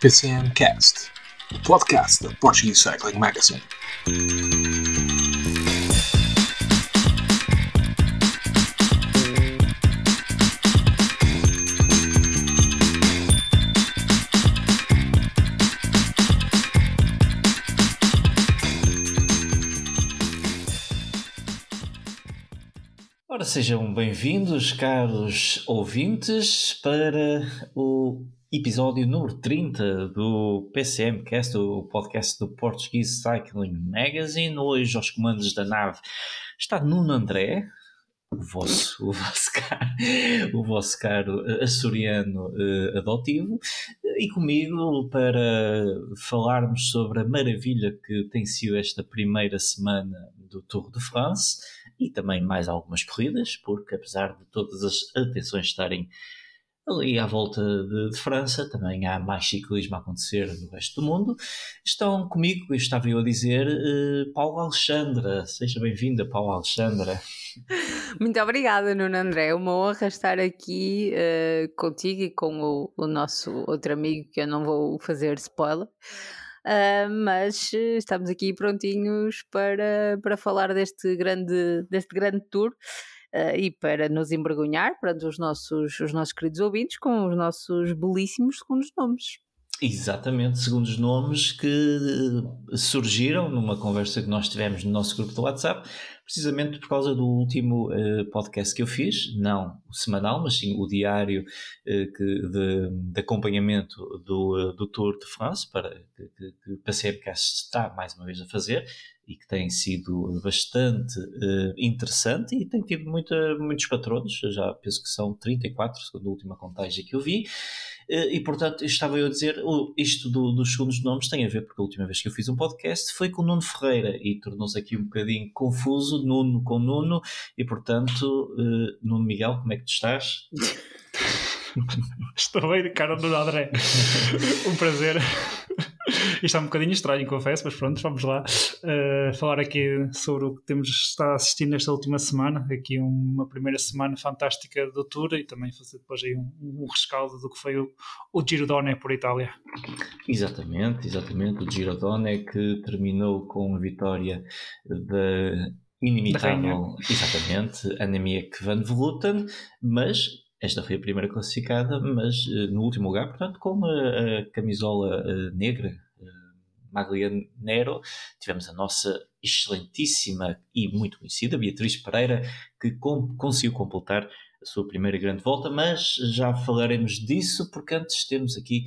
PCM Cast, o podcast da Portuguese Cycling Magazine. Ora, sejam bem-vindos, caros ouvintes, para o episódio número 30 do PCM Cast, o podcast do Portuguese Cycling Magazine. Hoje, aos comandos da nave, está Nuno André, o vosso, o vosso, caro, o vosso caro eh, açoriano uh, adotivo, e comigo para falarmos sobre a maravilha que tem sido esta primeira semana do Tour de France e também mais algumas corridas, porque apesar de todas as atenções estarem ali à volta de, de, França, também há mais ciclismo a acontecer no resto do mundo. Estão comigo, estava eu a dizer, uh, Paulo Alexandra. Seja bem-vinda, Paulo Alexandra. Muito obrigada, Nuno André. É uma honra estar aqui uh, contigo e com o, o, nosso outro amigo, que eu não vou fazer spoiler. Uh, mas estamos aqui prontinhos para, para falar deste grande, deste grande tour uh, e para nos envergonhar perante os nossos, os nossos queridos ouvintes com os nossos belíssimos segundos nomes. Exatamente, segundo os nomes que surgiram numa conversa que nós tivemos no nosso grupo do WhatsApp, precisamente por causa do último uh, podcast que eu fiz, não o semanal, mas sim o diário uh, que, de, de, acompanhamento do, uh, do Tour de France, para, que, que, que o está mais uma vez a fazer, e que tem sido bastante interessante e tem tido muita, muitos patronos, já penso que são 34, segundo a última contagem que eu vi, e portanto estava eu a dizer, isto do, dos segundos nomes tem a ver, porque a última vez que eu fiz um podcast foi com o Nuno Ferreira e tornou-se aqui um bocadinho confuso, Nuno com Nuno, e portanto, eh, Nuno Miguel, como é que tu estás? Estou bem, cara do André. um prazer. Isto é um bocadinho estranho, confesso, mas pronto, vamos lá uh, falar aqui sobre o que temos estado a assistir nesta última semana. Aqui uma primeira semana fantástica do Tour e também fazer depois aí um, um rescaldo do que foi o, o Giro Donne por Itália. Exatamente, exatamente. O Giro Donne que terminou com a vitória da inimitável, exatamente, Annemiek van Vleuten, mas esta foi a primeira classificada, mas uh, no último lugar, portanto, com a, a camisola uh, negra, Maglia Nero, tivemos a nossa excelentíssima e muito conhecida Beatriz Pereira, que com, conseguiu completar a sua primeira grande volta, mas já falaremos disso, porque antes temos aqui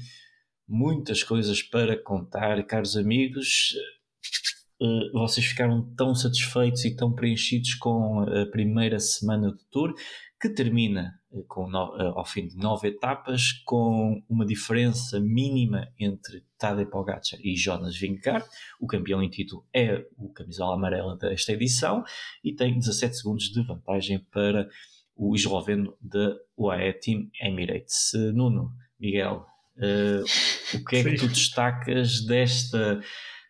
muitas coisas para contar, caros amigos. Vocês ficaram tão satisfeitos e tão preenchidos com a primeira semana do Tour que termina com no, eh, ao fim de nove etapas, com uma diferença mínima entre Tadej Pogacar e Jonas Vingegaard. O campeão em título é o camisola amarela desta edição e tem 17 segundos de vantagem para o esloveno da UAE Team Emirates. Nuno, Miguel, uh, o que é que tu destacas desta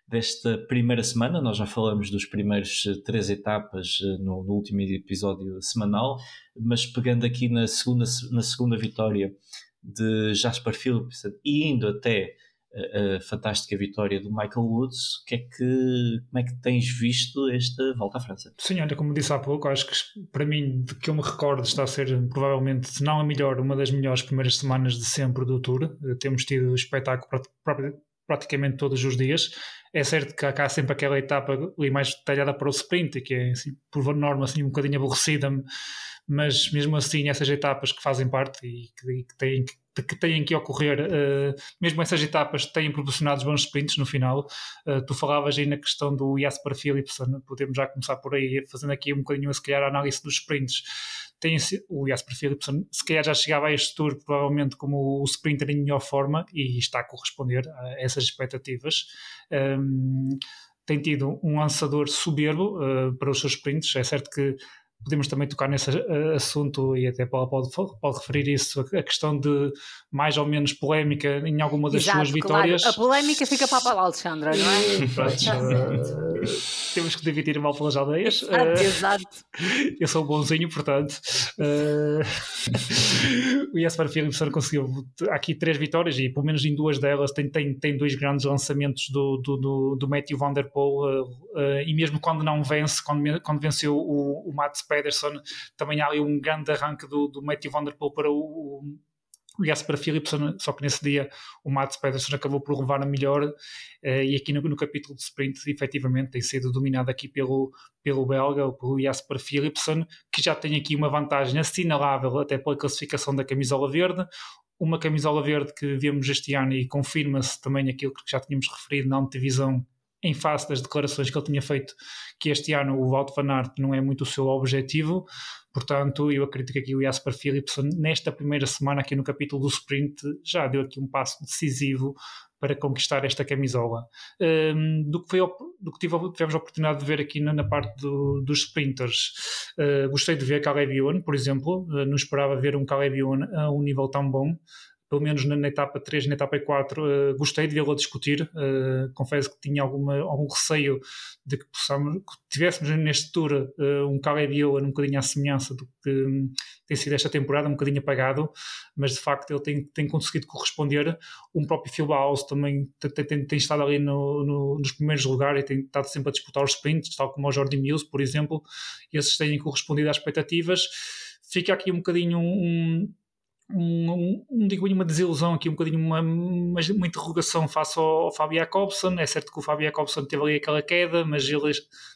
desta primeira semana. Nós já falamos dos primeiros eh, três etapas eh, no, no, último episódio semanal, mas pegando aqui na segunda, na segunda vitória de Jasper Phillips e indo até a, eh, a, fantástica vitória do Michael Woods, que é que, como é que tens visto esta volta à França? Sim, olha, como disse há pouco, acho que para mim, de que eu me recordo, está a ser provavelmente, se não a melhor, uma das melhores primeiras semanas de sempre do Tour. Temos tido espetáculo praticamente todos os dias. É certo que há sempre aquela etapa ali mais detalhada para o sprint, que é assim, por norma assim, um bocadinho aborrecida, mas mesmo assim essas etapas que fazem parte e que, que têm que que têm que ocorrer, uh, mesmo essas etapas têm proporcionado bons sprints no final. Uh, tu falavas aí na questão do Jasper Philipsen, podemos já começar por aí, fazendo aqui um bocadinho, se calhar, a análise dos sprints tem o Jasper Philipsen, se calhar já chegava a este tour provavelmente como o sprinter em melhor forma e está a corresponder a essas expectativas. Um, tem tido um lançador soberbo uh, para os seus sprints. É certo que podemos também tocar nesse uh, assunto e até pode, pode, pode, referir isso, a questão de mais ou menos polémica em alguma das Exato, suas vitórias. Claro. A polémica fica para a Alexandra, não é? Pronto, temos que dividir mal pelas aldeias. Exato, exato. Eu sou bonzinho, portanto. o Jesper Philipson conseguiu aqui três vitórias e pelo menos em duas delas tem, tem, tem dois grandes lançamentos do, do, do, do Matthew Van Der Poel uh, e mesmo quando não vence, quando, quando venceu o, o Mats Pedersen, também há ali um grande arranque do, do Matthew Van Der Poel para o, o Jasper Philipson, só que nesse dia o Mats Pedersen acabou por levar a melhor uh, e aqui no, no, capítulo de sprint efetivamente tem sido dominado aqui pelo, pelo belga, pelo Jasper Philipson, que já tem aqui uma vantagem assinalável até pela classificação da camisola verde, uma camisola verde que vemos este ano e confirma-se também aquilo que já tínhamos referido na antevisão em face das declarações que ele tinha feito que este ano o Wout van Aert não é muito o seu objetivo, portanto eu acredito que aqui o Jasper Philipson nesta primeira semana aqui no capítulo do sprint já deu aqui um passo decisivo para conquistar esta camisola. Um, do que, foi, do que tive, tivemos a oportunidade de ver aqui na, na parte do, dos sprinters, uh, gostei de ver Caleb Ewan, por exemplo, uh, não esperava ver um Caleb Ewan a um nível tão bom, pelo menos na, na etapa 3 na etapa 4, uh, gostei de vê-lo discutir. Uh, confesso que tinha alguma, algum receio de que, possamos, que tivéssemos neste tour uh, um Caleb Ewan um bocadinho à semelhança do que um, tem sido esta temporada, um bocadinho apagado, mas de facto ele tem, tem conseguido corresponder. Um próprio Phil Baus também tem, tem, tem, estado ali no, no, nos primeiros lugares e tem estado sempre a disputar os sprints, tal como o Jordi Mills, por exemplo. Esses têm correspondido às expectativas. Fica aqui um bocadinho um, um, um, digo uma desilusão aqui, um bocadinho uma, uma, uma interrogação face ao, ao Fábio Jacobson. É certo que o Fábio Jacobson teve ali aquela queda, mas ele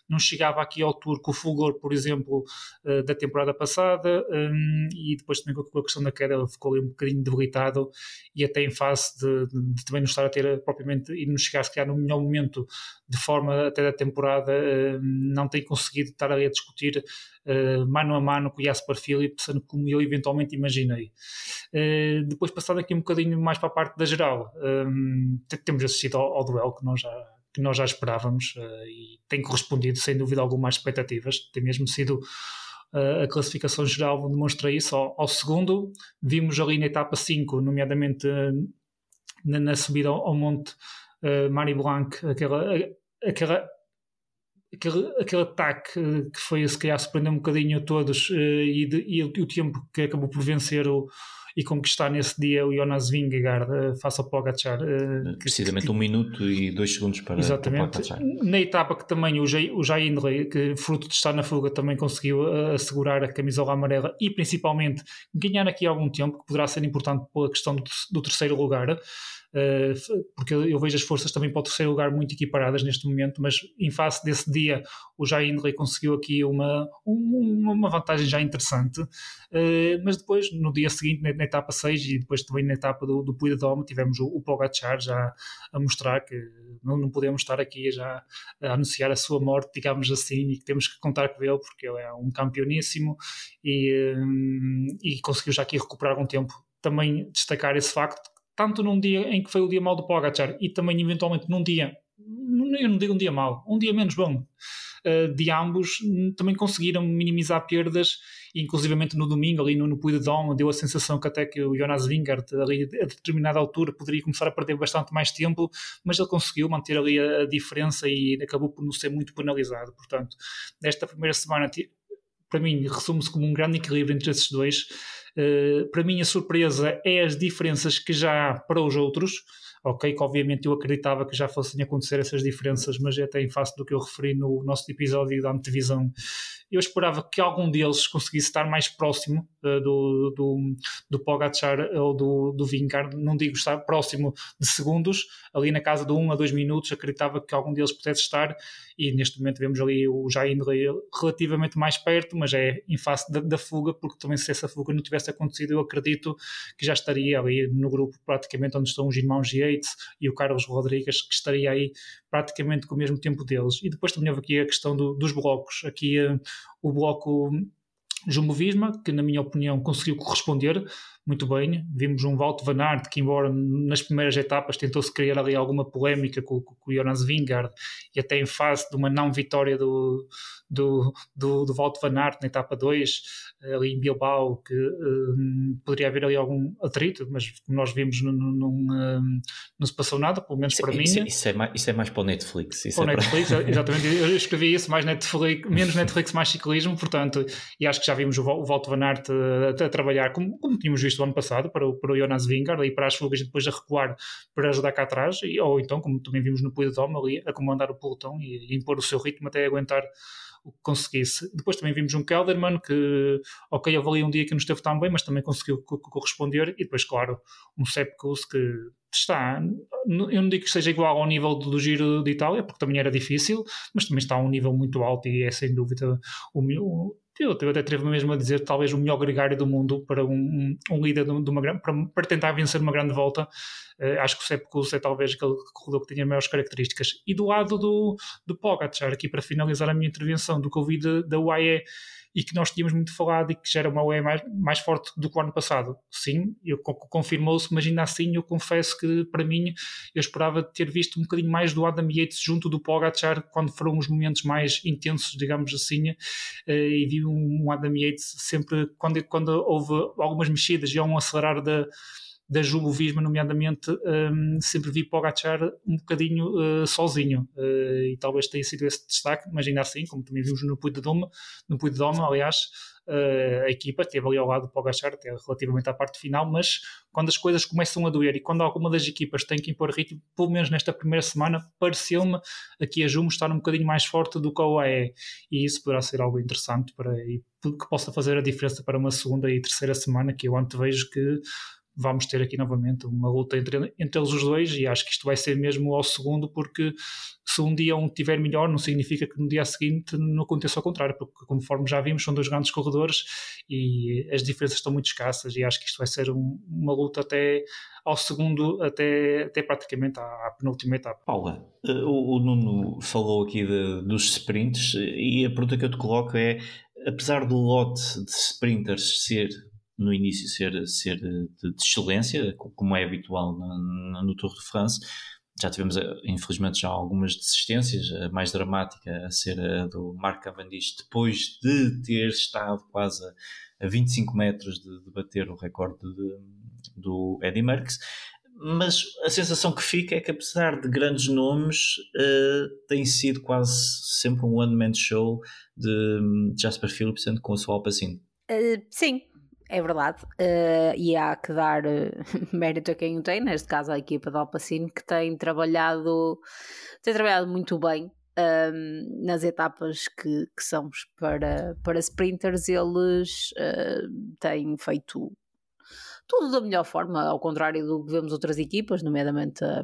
não chegava aqui ao tour com o fulgor, por exemplo, uh, da temporada passada. Um, e depois também com a questão da queda, ele ficou ali um bocadinho debilitado e até em face de, de, de também não estar a ter propriamente e não chegar a criar no melhor momento de forma até da temporada, uh, não tem conseguido estar ali a discutir uh, mano a mano com o Jasper Philipsen, como eu eventualmente imaginei. Uh, depois, passando aqui um bocadinho mais para a parte da geral, temos assistido ao, duelo que nós já, que nós já esperávamos e tem correspondido, sem dúvida alguma, às expectativas. Tem mesmo sido a classificação geral demonstra isso. Ao, ao, segundo, vimos ali na etapa 5, nomeadamente na, na, subida ao, ao Monte uh, Mari Blanc, aquela, aquela aquele, aquele ataque eh, que foi se calhar surpreender um bocadinho a todos uh, e, de, e, o tempo que acabou por vencer o, e conquistar nesse dia o Jonas Vingegaard uh, face ao Pogacar. Uh, Precisamente que, um minuto e dois segundos para, exatamente, para Na etapa que também o Jay, o Jay Hindley, que fruto de estar na fuga, também conseguiu uh, assegurar a camisola amarela e principalmente ganhar aqui algum tempo, que poderá ser importante pela questão do, do terceiro lugar. Eh, porque eu vejo as forças também para o terceiro lugar muito equiparadas neste momento, mas em face desse dia o Jair Hindley conseguiu aqui uma, uma vantagem já interessante, eh, mas depois no dia seguinte na, etapa 6 e depois também na etapa do, do Puy de Dome tivemos o, o Pogacar já a mostrar que não, não podemos estar aqui já a anunciar a sua morte, digamos assim, e que temos que contar com ele porque ele é um campeoníssimo e, eh, e conseguiu já aqui recuperar algum tempo. Também destacar esse facto tanto num dia em que foi o dia mau do Pogacar e também eventualmente num dia, eu não digo um dia mau, um dia menos bom, uh, de ambos, também conseguiram minimizar perdas, inclusivamente no domingo, ali no, no Puy de Dom, deu a sensação que até que o Jonas Vingard, ali a determinada altura, poderia começar a perder bastante mais tempo, mas ele conseguiu manter ali a, a diferença e acabou por não ser muito penalizado. Portanto, nesta primeira semana, para mim, resume-se como um grande equilíbrio entre esses dois para mim, a surpresa é as diferenças que já há para os outros. Ok, que obviamente eu acreditava que já fossem acontecer essas diferenças, mas até em face do que eu referi no nosso episódio da antevisão. Eu esperava que algum deles conseguisse estar mais próximo uh, do, do, do Pogacar ou do, do Vingar, não digo estar próximo de segundos, ali na casa de 1 um a 2 minutos, acreditava que algum deles pudesse estar, e neste momento vemos ali o Jair relativamente mais perto, mas é em face da, da, fuga, porque também se essa fuga não tivesse acontecido, eu acredito que já estaria ali no grupo praticamente onde estão os irmãos E o Carlos Rodrigues, que estaria aí praticamente com o mesmo tempo deles. E depois também houve aqui a questão do, dos blocos. Aqui uh, o bloco Jumbo Visma, que na minha opinião conseguiu corresponder, muito bem. Vimos um Walt Van Aert que, embora nas primeiras etapas tentou-se criar ali alguma polémica com, com, o Jonas Vingard e até em fase de uma não vitória do, do, do, do Walt Van Aert na etapa 2, ali em Bilbao, que um, poderia haver ali algum atrito, mas como nós vimos, não, não, um, não se passou nada, pelo menos isso, para isso, mim. Isso é, mais, isso é mais para o Netflix. Isso para é o Netflix, para... exatamente. Eu escrevi isso, mais Netflix, menos Netflix, mais ciclismo, portanto, e acho que já vimos o, o Walt Van Aert a, a, trabalhar, como, como tínhamos visto o ano passado, para o, para o Jonas Vingard, e para as fugas depois a recuar para ajudar cá atrás, e, ou então, como também vimos no Dome, ali a comandar o pelotão e, e impor o seu ritmo até aguentar o que conseguisse. Depois também vimos um Kelderman que, ok, houve ali um dia que não esteve tão bem, mas também conseguiu corresponder. E depois, claro, um Sepkus que está, eu não digo que seja igual ao nível do Giro de Itália, porque também era difícil, mas também está a um nível muito alto e é sem dúvida o meu. Eu até atrevo mesmo a dizer talvez o melhor gregário do mundo para um, um líder de uma para, para tentar vencer uma grande volta acho que o Sepkus é talvez aquele corredor que tenha maiores características. E do lado do, do Pogacar, aqui para finalizar a minha intervenção, do que ouvi da UAE e que nós tínhamos muito falado e que já era uma UAE mais, mais forte do que o ano passado. Sim, confirmou-se, mas ainda assim eu confesso que para mim eu esperava ter visto um bocadinho mais do Adam Yates junto do Pogacar quando foram os momentos mais intensos, digamos assim, uh, e vi um Adam Yates sempre, quando, quando houve algumas mexidas e há um acelerar da da Jumbo Visma, nomeadamente, um, sempre vi Pogacar um bocadinho uh, sozinho. Uh, e talvez tenha sido esse destaque, mas ainda assim, como também vimos no Doma, no Doma, aliás, uh, a equipa esteve ali ao lado do Pogacar até relativamente à parte final, mas quando as coisas começam a doer e quando alguma das equipas tem que impor ritmo, pelo menos nesta primeira semana, pareceu-me aqui a Jumbo estar um bocadinho mais forte do que a UAE e isso poderá ser algo interessante para, que possa fazer a diferença para uma segunda e terceira semana que eu antevejo que vamos ter aqui novamente uma luta entre, entre eles os dois e acho que isto vai ser mesmo ao segundo porque se um dia um tiver melhor não significa que no dia seguinte não aconteça ao contrário, porque conforme já vimos são dois grandes corredores e as diferenças estão muito escassas e acho que isto vai ser um, uma luta até ao segundo, até, até praticamente à, à penúltima etapa. Paula, eh, o, o Nuno falou aqui de, dos sprints e a pergunta que eu te coloco é apesar do lote de sprinters ser no início ser, ser de, de excelência, como é habitual no, Tour de France. Já tivemos, eh, infelizmente, já algumas desistências, a mais dramática a ser a do Mark Cavendish, depois de ter estado quase a 25 metros de, de bater o recorde de, do Eddy Merckx. Mas a sensação que fica é que, apesar de grandes nomes, uh, tem sido quase sempre um one-man show de hum, Jasper Philipsen com a sua Alpacine. Uh, sim, é verdade, uh, e há que dar uh, mérito a quem o tem, neste caso a equipa da Alpacino, que tem trabalhado, tem trabalhado muito bem ehm, nas etapas que, que são para, para sprinters, eles uh, têm feito tudo da melhor forma, ao contrário do que vemos outras equipas, nomeadamente a,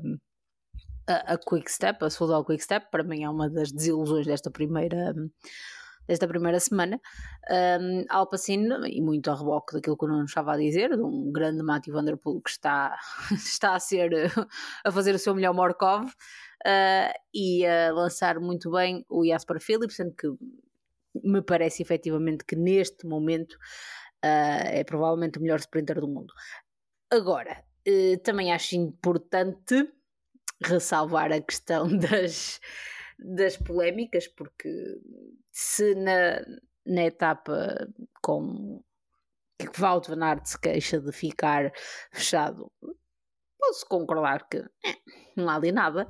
a, a Quick Step, a Soudal Quick Step, para mim é uma das desilusões desta primeira desta primeira semana. Um, Alpacine, e muito a reboque daquilo que eu não estava a dizer, de um grande Matthew Vanderpool que está, está a ser a fazer o seu melhor Morkov uh, e a lançar muito bem o Jasper Philipsen, que me parece efetivamente que neste momento uh, é provavelmente o melhor sprinter do mundo. Agora, uh, também acho importante ressalvar a questão das das polémicas, porque se na, na etapa com que Wout van Aert se queixa de ficar fechado, posso concordar que eh, não há ali nada.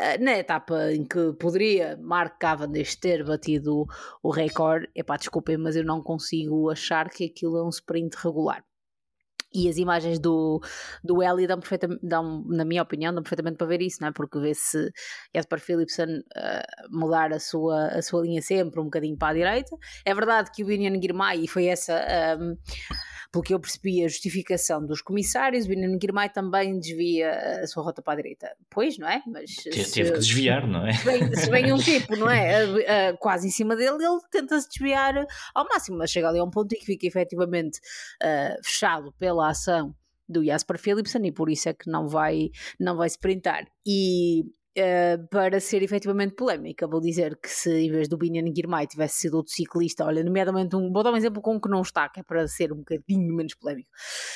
Uh, na etapa em que poderia Mark Cavendish ter batido o recorde, epá, desculpem, mas eu não consigo achar que aquilo é um sprint regular. E as imagens do, do Eli dão, dão, na minha opinião, dão perfeitamente para ver isso, não é? porque vê-se Jasper Philipsen uh, mudar a sua, a sua linha sempre um bocadinho para a direita. É verdade que o Binion Girmay, e foi essa. Um, pelo que eu percebi, a justificação dos comissários, o Benjamin Girmay também desvia a sua rota para a direita. Pois, não é? Mas teve, se, que desviar, não é? Se vem, se vem um tipo, não é? A, a, quase em cima dele, ele tenta-se desviar ao máximo, mas chega ali a um ponto em que fica efetivamente uh, fechado pela ação do Jasper Philipsen e por isso é que não vai, não vai sprintar. E Uh, para ser efetivamente polémica, vou dizer que se em vez do Binion Girmay tivesse sido outro ciclista, olha, nomeadamente um, vou dar um exemplo com um que não está, que é para ser um bocadinho menos polémico.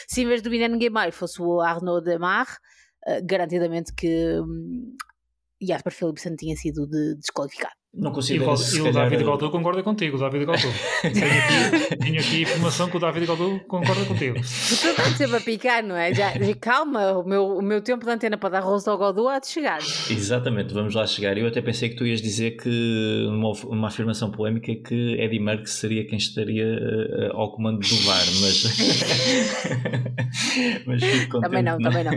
Se em vez do Binion Girmay fosse o Arnaud Demar, uh, garantidamente que um, Jasper Philipsen tinha sido de, desqualificado. Não consigo. E, o, David Gaudu concorda contigo, o David Gaudu. tenho, aqui, tenho aqui informação que o David Gaudu concorda contigo. Tu estás sempre a picar, não é? Já, calma, o meu, o meu tempo de antena para dar rosto ao Gaudu há de chegar. Exatamente, vamos lá chegar. Eu até pensei que tu ias dizer que uma, uma afirmação polémica que Eddie Merckx seria quem estaria uh, ao comando do VAR, mas. mas também não, também não.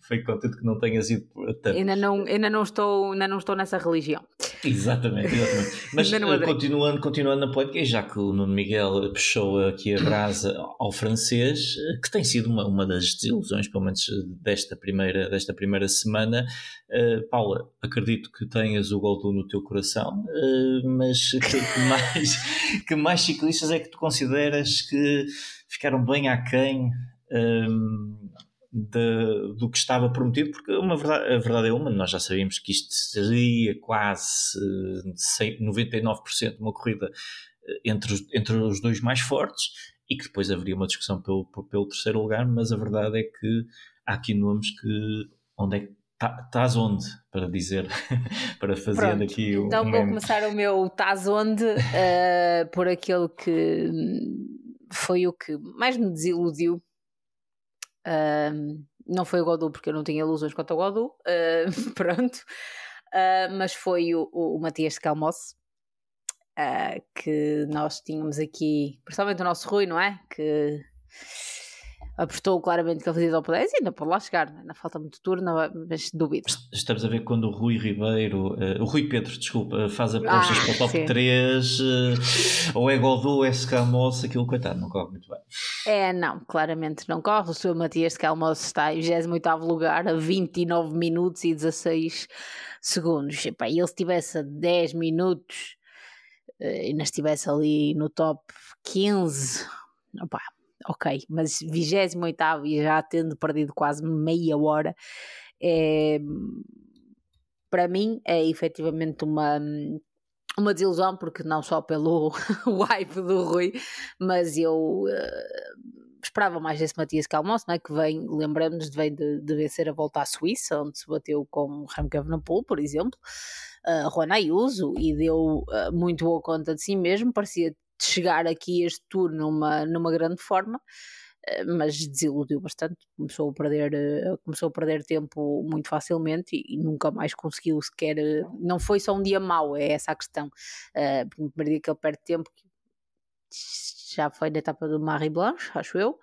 Fico contente que não tenhas ido tanto. Ainda não, ainda não, estou, ainda não estou nessa religião. Exatamente, exatamente. Mas uh, continuando, continuando na polémica, já que o Nuno Miguel puxou aqui a brasa ao francês, eh, que tem sido uma, uma das desilusões, pelo menos desta primeira, desta primeira semana. Uh, Paula, acredito que tenhas o Goldu no teu coração, uh, mas que, que, mais, que mais ciclistas é que tu consideras que ficaram bem aquém? Um, de, do que estava prometido, porque uma verdade, a verdade é uma, nós já sabíamos que isto seria quase 99% uma corrida eh, entre os, entre os dois mais fortes e que depois haveria uma discussão pelo, pelo terceiro lugar, mas a verdade é que há aqui nomes que onde é que tá, estás onde para dizer para fazer Pronto, aqui o então um vou começar o meu estás onde uh, por aquele que foi o que mais me desiludiu Uh, não foi o Godot porque eu não tinha ilusões quanto ao Godot, uh, pronto, uh, mas foi o, o, o Matias de Calmosse, ah, que nós tínhamos aqui, principalmente o nosso Rui, não é? Que apostou claramente que ele fazia top 10 e ainda pode lá chegar, é? ainda falta muito turno, mas duvido. Estamos a ver quando o Rui Ribeiro, uh, o Rui Pedro, desculpa, faz apostas ah, para o top sim. 3, uh, eh, ou é Godot, ou é Scalmosse, aquilo coitado, não corre muito bem. É, não, claramente não corre. O seu Matias Scalmosse está em 28 lugar, a 29 minutos e 16 segundos. E, pá, ele se tivesse a 10 minutos uh, e ainda estivesse ali no top 15, opá, ok, mas 28 e já tendo perdido quase meia hora, é, para mim é efetivamente uma, uma desilusão, porque não só pelo hype do Rui, mas eu uh, esperava mais desse Matias Calmosso, não é? que vem, lembramos, vem de, de vencer a volta à Suíça, onde se bateu com Remco Evenepoel, por exemplo, uh, Juan Ayuso, e deu uh, muito boa conta de si mesmo, parecia chegar aqui este tour numa, numa grande forma eh, mas desiludiu bastante, começou a perder, eh, começou a perder tempo muito facilmente e, e, nunca mais conseguiu sequer, eh, não foi só um dia mau, é essa a questão, uh, dia que ele perde tempo, já foi na etapa do Marie Blanche, acho eu,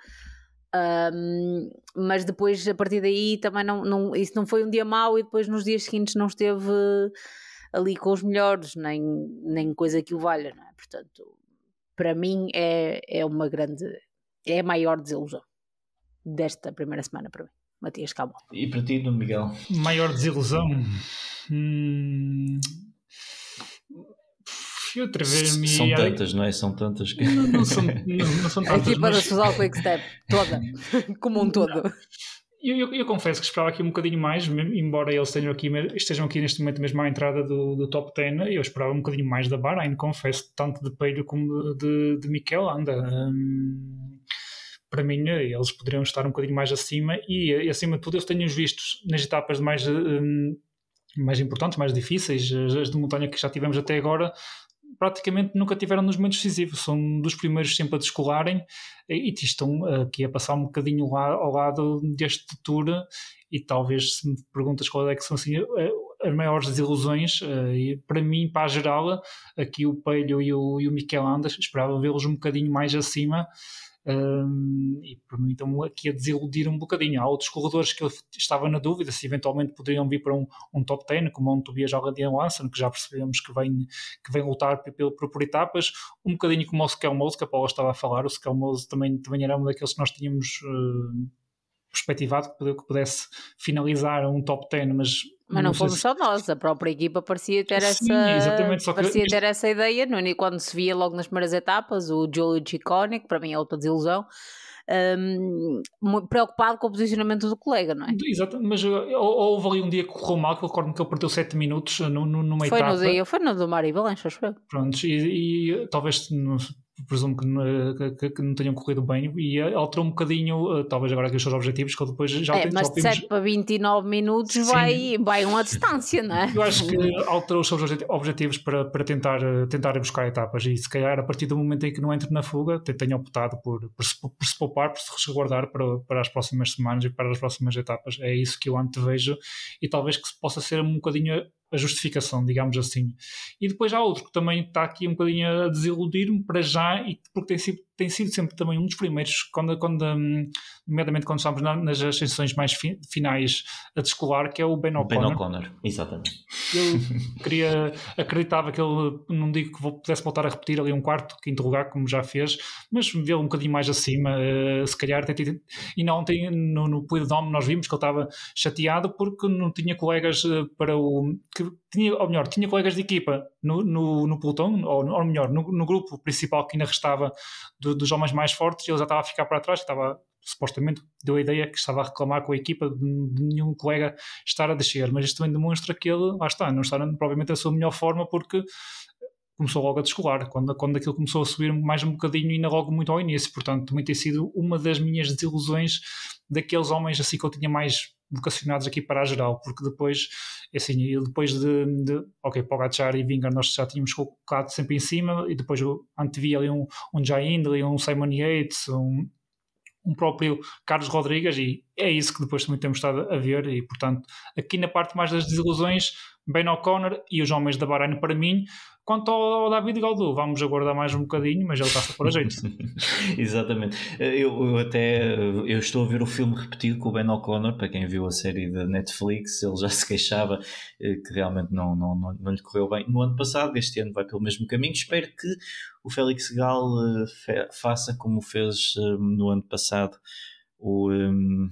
um, mas depois a partir daí também não, não, isso não foi um dia mau e depois nos dias seguintes não esteve ali com os melhores, nem, nem coisa que o valha, não é? Portanto, para mim é, é uma grande, é a maior desilusão desta primeira semana para mim. Matias Calmo. E para ti, Dom Miguel? Maior desilusão? Hum... Outra vez me... São tantas, não é? São tantas que. Não, não, são, não, não são tantas. A equipa mas... da Suzal Quick Step, toda, como um todo. Eu, eu, eu, confesso que esperava aqui um bocadinho mais, embora eles estejam aqui, estejam aqui neste momento mesmo à entrada do, do top 10, eu esperava um bocadinho mais da Bahrein, confesso, tanto de Peiro como de, de Mikel Anda. Hum, para mim, eles poderiam estar um bocadinho mais acima e, e acima de tudo, eu tenho-os vistos nas etapas mais. Hum, mais importantes, mais difíceis, as de montanha que já tivemos até agora, praticamente nunca tiveram nos momentos decisivos, são dos primeiros sempre a descolarem e, e estão aqui a passar um bocadinho ao lado deste tour e talvez se me perguntas qual é que são assim eh, as maiores desilusões, eh, e para mim, para a geral, aqui o Pelho e o, e o Miquel Andas, esperava vê-los um bocadinho mais acima, um, e por mim estão aqui a desiludir um bocadinho. Há outros corredores que eu estava na dúvida se eventualmente poderiam vir para um, um top 10, como um Tobias Algadian Lanson, que já percebemos que vem, que vem lutar por, por, por etapas, um bocadinho como o Skelmose, que a Paula estava a falar. O Skelmose também, também era um daqueles que nós tínhamos. Uh, perspectivado que pudesse finalizar um top 10, mas mas não, não fomos se... só nós, a própria equipa parecia ter Sim, essa parecia ter essa ideia, no, quando se via logo nas primeiras etapas, o Giulio Ciccone, que para mim é outra desilusão, um, preocupado com o posicionamento do colega, não é? Exato, mas uh, houve ali um dia que correu mal, que eu recordo que ele perdeu 7 minutos uh, no, no, numa foi etapa. No dia, foi no do Mário Balanço, acho eu. Prontos, e, e talvez presumo que, que, que, não tenham corrido bem e alterou um bocadinho, talvez agora aqui os seus objetivos, que depois já é, Mas de 7 para 29 minutos vai, vai uma distância, não é? Eu acho que alterou os seus objetivos para, para tentar, uh, tentar buscar etapas e se calhar a partir do momento em que não entre na fuga, tenha optado por, por, se, por se poupar, por se resguardar para, para as próximas semanas e para as próximas etapas. É isso que eu antevejo e talvez que possa ser um bocadinho a justificação, digamos assim. E depois há outro que também está aqui um bocadinho a desiludir-me para já, e porque tem sido, tem sido sempre também um dos primeiros, quando, quando, hum, nomeadamente quando estamos nas ascensões mais fi, finais a descolar, que é o Ben O'Connor. Ben O'Connor, exatamente. Eu queria, acreditava que ele, não digo que pudesse voltar a repetir ali um quarto, quinto lugar, como já fez, mas vê-lo um bocadinho mais acima, uh, se calhar, tem, e não tem, no, no Puidom nós vimos que ele estava chateado porque não tinha colegas uh, para o que tinha, ou melhor, tinha colegas de equipa no, no, no pelotão, ou, ou melhor, no, no, grupo principal que ainda restava do, dos homens mais fortes, ele já estava a ficar para trás, estava supostamente deu a ideia que estava a reclamar com a equipa de, nenhum colega estar a descer, mas isto também demonstra que ele, lá está, não está provavelmente a sua melhor forma porque começou logo a descolar, quando, quando aquilo começou a subir mais um bocadinho, ainda logo muito ao início. Portanto, também tem sido uma das minhas desilusões daqueles homens assim que eu tinha mais vocacionados aqui para a geral, porque depois, é assim, depois de, de ok, Pogacar e Vingar nós já tínhamos colocado sempre em cima, e depois antevia ali um, um Jai Hindley, um Simon Yates, um, um próprio Carlos Rodrigues, e é isso que depois também temos estado a ver, e portanto, aqui na parte mais das desilusões, Ben O'Connor e os homens da Bahrein, para mim, Quanto ao David Gaudu, vamos aguardar mais um bocadinho, mas ele está-se por a jeito. Exatamente. Eu, eu, até eu estou a ver o filme repetido com o Ben O'Connor, para quem viu a série da Netflix, ele já se queixava eh, que realmente não, não, não, não, lhe correu bem no ano passado, este ano vai pelo mesmo caminho. Espero que o Félix Gal eh, faça como fez eh, no ano passado o um,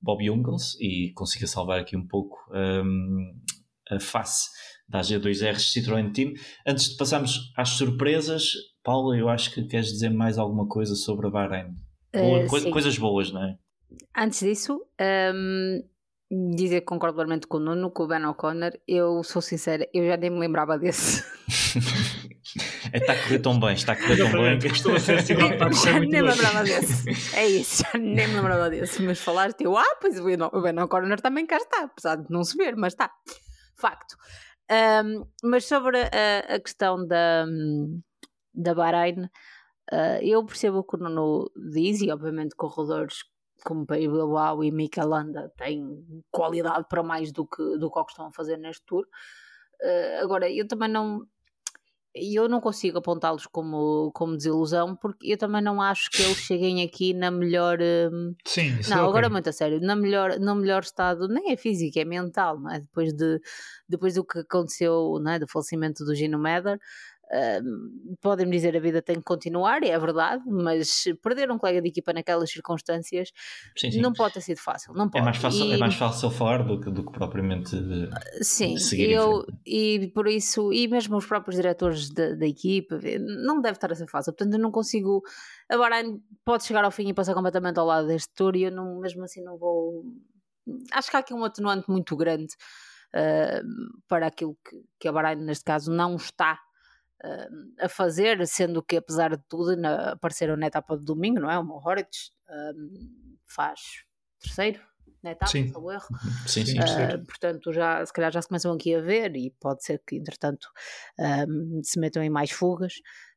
Bob Jungels e consiga salvar aqui um pouco um, a face da G2R Citroën Team. Antes de passarmos às surpresas, Paula, eu acho que queres dizer mais alguma coisa sobre a Bahrein. Uh, Co coisas boas, não é? Antes disso, um, dizer que concordo plenamente com o Nuno, com o Ben O'Connor. Eu sou sincera, eu já nem me lembrava desse. está a correr tão bem, está a correr tão bem. Costuma ser assim, está a correr muito Nem me lembrava desse. É isso, já nem me lembrava desse. Mas falaste, eu, ah, pois o Ben O'Connor também cá está, apesar de não se ver, mas está. Facto. Um, mas sobre a, a, questão da, da Bahrein, uh, eu percebo o que o Nuno diz, e obviamente corredores como Pai Bilbao e Mikel Landa têm qualidade para mais do que, do que, que estão a fazer neste tour. Uh, agora, eu também não e eu não consigo apontá-los como, como desilusão porque eu também não acho que eles cheguem aqui na melhor hum, sim não, é agora okay. muito a sério na melhor, no melhor estado, nem é físico, é mental não é? depois, de, depois do que aconteceu não é? do falecimento do Gino Meder Uh, podem dizer a vida tem que continuar, é verdade, mas perder um colega de equipa naquelas circunstâncias sim, sim. não pode ter sido fácil. Não pode. É, mais fácil, e... é mais fácil falar do que, do que propriamente sim, seguir eu, E por isso, e mesmo os próprios diretores da, da equipa, não deve estar a ser fácil. Portanto, eu não consigo. Agora pode chegar ao fim e passar completamente ao lado deste tour e eu não, mesmo assim não vou. Acho que há aqui um atenuante muito grande. Uh, para aquilo que, que a Bahrein, neste caso, não está uh, a fazer, sendo que apesar de tudo na, apareceram na etapa de domingo, não é? O Mohoric um, faz terceiro na etapa, sim. erro. Uhum. Sim, sim, uh, portanto, já, se calhar já se começam aqui a ver e pode ser que, entretanto, um, se metam em mais fugas.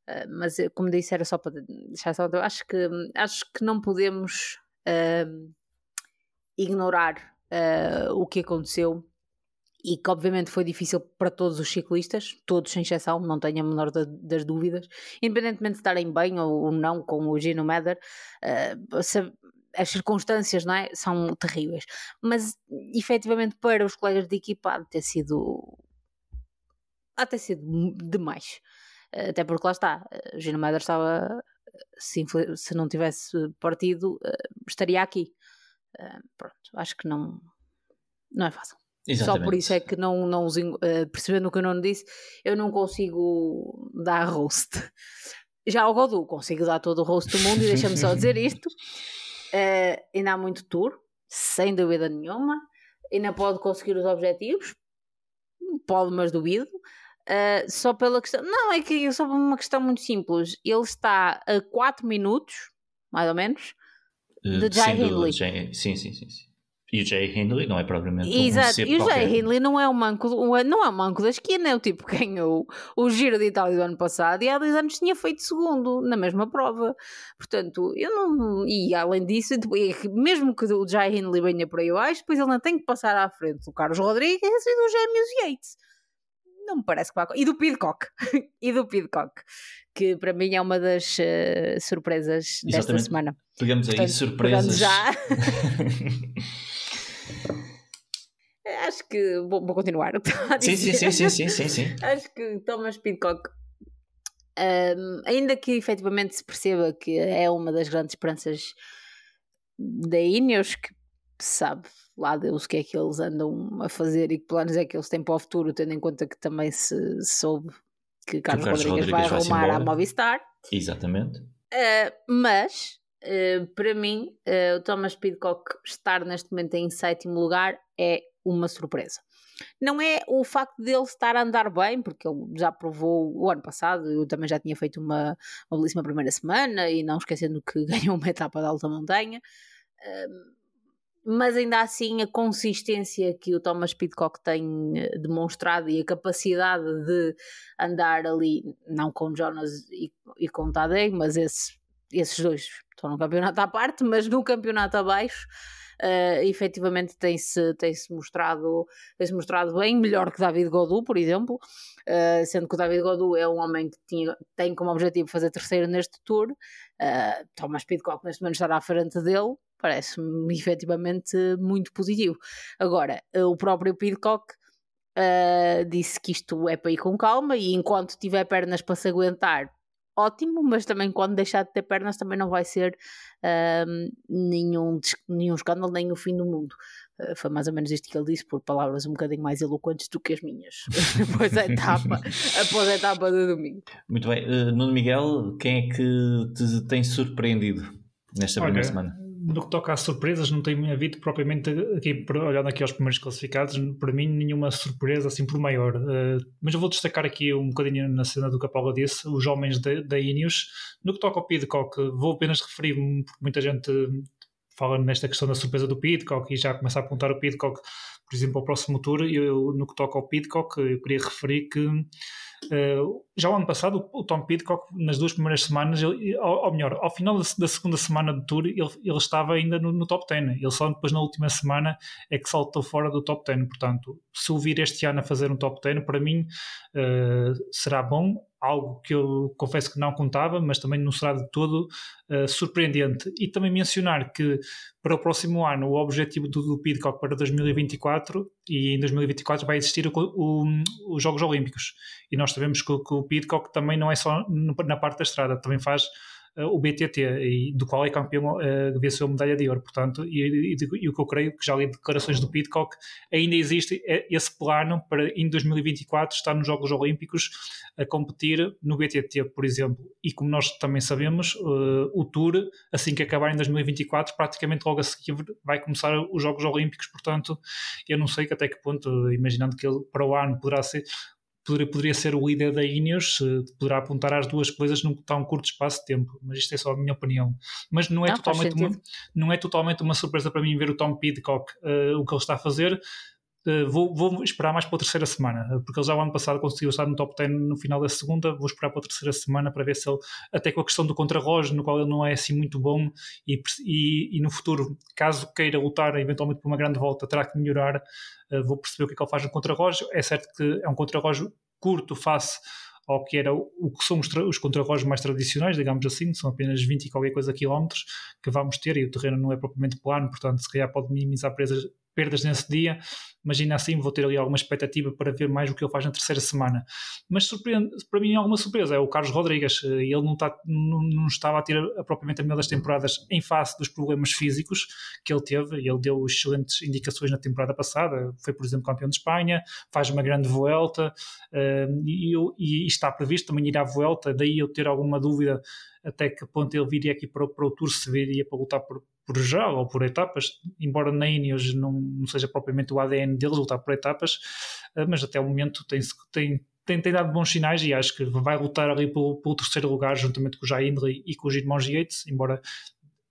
Uh, mas, como disse, era só para deixar só. Acho que, acho que não podemos uh, ignorar uh, o que aconteceu e que obviamente foi difícil para todos os ciclistas, todos sem exceção, não tenho a menor da, das dúvidas, independentemente de estarem bem ou, ou não com o Gino Meder, uh, se, as circunstâncias não é, são terríveis, mas efetivamente para os colegas de equipa há de ter sido há de ter sido demais, uh, até porque lá está, o Gino Meder estava, se, se não tivesse partido, uh, estaria aqui. Pronto, acho que não, não é fácil. Exatamente. Só por isso é que não, não os, uh, percebendo o que eu não disse, eu não consigo dar roast. Já ao Godu consigo dar todo o roast do mundo e deixa-me só dizer isto. Uh, ainda há muito tour, sem dúvida nenhuma. Ainda pode conseguir os objetivos, pode, mas duvido. Uh, só pela questão. Não, é que só por uma questão muito simples. Ele está a 4 minutos, mais ou menos, de Jai Hindley. Sim, sim, sim, sim. E o Jay Hindley não é propriamente Exato, um e o Jay Hindley não é um manco, não é um manco da esquina, é o tipo que ganhou o Giro de Itália do ano passado e há dois anos tinha feito segundo na mesma prova. Portanto, eu não. E além disso, mesmo que o Jay Hindley venha por aí abaixo, depois ele não tem que passar à frente do Carlos Rodrigues e do Gêmeos Yates. Não me parece que vá. E do Pidcock. e do Pidcock. Que para mim é uma das uh, surpresas Exatamente. desta semana. Pegamos aí Portanto, surpresas. já. Acho que vou, vou continuar. Sim, sim, sim, sim, sim, sim, sim. Acho que Thomas Pidcock, um, ainda que efetivamente se perceba que é uma das grandes esperanças da Ineos, que sabe lá Deus o que é que eles andam a fazer e que planos é que eles têm para o futuro, tendo em conta que também se soube que Carlos, Carlos Rodrigues, Rodrigues vai arrumar à Movistar. Exatamente. Uh, mas, uh, para mim, uh, o Thomas Pidcock estar neste momento em sétimo lugar é uma surpresa. Não é o facto dele estar a andar bem, porque ele já provou o ano passado, eu também já tinha feito uma, uma belíssima primeira semana e não esquecendo que ganhou uma etapa de alta montanha. mas ainda assim a consistência que o Thomas Pitcock tem eh, demonstrado e a capacidade de andar ali, não com Jonas e, e com Tadej, mas esse, esses dois estão no campeonato à parte, mas no campeonato abaixo uh, efetivamente tem-se tem -se mostrado, tem -se mostrado bem, melhor que David Godou, por exemplo, uh, sendo que o David Godou é um homem que tinha, tem como objetivo fazer terceiro neste tour, uh, Thomas Pidcock neste momento estará à frente dele, parece-me efetivamente muito positivo. Agora, o próprio Pidcock disse que isto é para ir com calma e enquanto tiver pernas para se aguentar, ótimo, mas também quando deixar de ter pernas também não vai ser uh, nenhum, nenhum escândalo, nem o fim do mundo. Uh, foi mais ou menos isto que ele disse, por palavras um bocadinho mais eloquentes do que as minhas, após a etapa, após a etapa do domingo. Muito bem, uh, Nuno Miguel, quem é que te tem surpreendido nesta primeira okay. semana? No que toca às surpresas, não tem havido propriamente, aqui, olhando aqui aos primeiros classificados, para mim nenhuma surpresa assim por maior. Uh, mas eu vou destacar aqui um bocadinho na cena do que a Paula disse, os homens da Ineos. No que toca ao Pidcock, vou apenas referir, porque muita gente fala nesta questão da surpresa do Pidcock e já começa a apontar o Pidcock, por exemplo, ao próximo tour. Eu, no que toca ao Pidcock, eu queria referir que Uh, já o ano passado, o Tom Pidcock, nas duas primeiras semanas, ele, ou, ou, melhor, ao final da, da, segunda semana do Tour, ele, ele estava ainda no, no, top 10. Ele só depois, na última semana, é que saltou fora do top 10. Portanto, se o vir este ano a fazer um top 10, para mim uh, será bom algo que eu confesso que não contava, mas também não será de todo uh, surpreendente. E também mencionar que para o próximo ano o objetivo do, do para 2024 e em 2024 vai existir o, o, os Jogos Olímpicos. E nós sabemos que, que o Pidcock também não é só na parte da estrada, também faz o BTT, e, do qual é campeão, uh, venceu a medalha de ouro. Portanto, e, e, e, o que eu creio, que já li declarações do Pitcock, ainda existe esse plano para em 2024 estar nos Jogos Olímpicos a competir no BTT, por exemplo. E como nós também sabemos, uh, o Tour, assim que acabar em 2024, praticamente logo a seguir vai começar os Jogos Olímpicos. Portanto, eu não sei até que ponto, imaginando que ele para o ano poderá ser poderia, poderia ser o líder da Ineos, poderá apontar às duas coisas num tão curto espaço de tempo, mas isto é só a minha opinião. Mas não é, não, totalmente, uma, não é totalmente uma surpresa para mim ver o Tom Pidcock uh, o que ele está a fazer. Uh, vou, vou, esperar mais para a terceira semana, porque ele já o ano passado conseguiu estar no top 10 no final da segunda. Vou esperar para a terceira semana para ver se ele, até com a questão do contrarrojo, no qual ele não é assim muito bom, e, e, e no futuro, caso queira lutar eventualmente por uma grande volta, terá que melhorar eh, vou perceber o que é que ele faz no contrarrelógio. É certo que é um contrarrelógio curto face ao que era o que são os, os contrarrelógios mais tradicionais, digamos assim, são apenas 20 e qualquer coisa quilómetros que vamos ter e o terreno não é propriamente plano, portanto, se calhar pode minimizar presas, perdas nesse dia, mas ainda assim vou ter ali alguma expectativa para ver mais o que ele faz na terceira semana. Mas para mim alguma surpresa, é o Carlos Rodrigues, ele não, está, não, não estava a ter a, propriamente a melhor das temporadas em face dos problemas físicos que ele teve, ele deu excelentes indicações na temporada passada, foi por exemplo campeão de Espanha, faz uma grande volta uh, e, e, está previsto também ir à volta, daí eu ter alguma dúvida até que ponto ele viria aqui para, para o Tour, se viria para lutar por, por já ou por etapas, embora na Ineos não, não seja propriamente o ADN deles lutar por etapas, eh, mas até o momento tem, tem, tem, tem dado bons sinais e acho que vai lutar ali pelo, pelo terceiro lugar juntamente com o Jai Hindley e com o Gilmore Yates, embora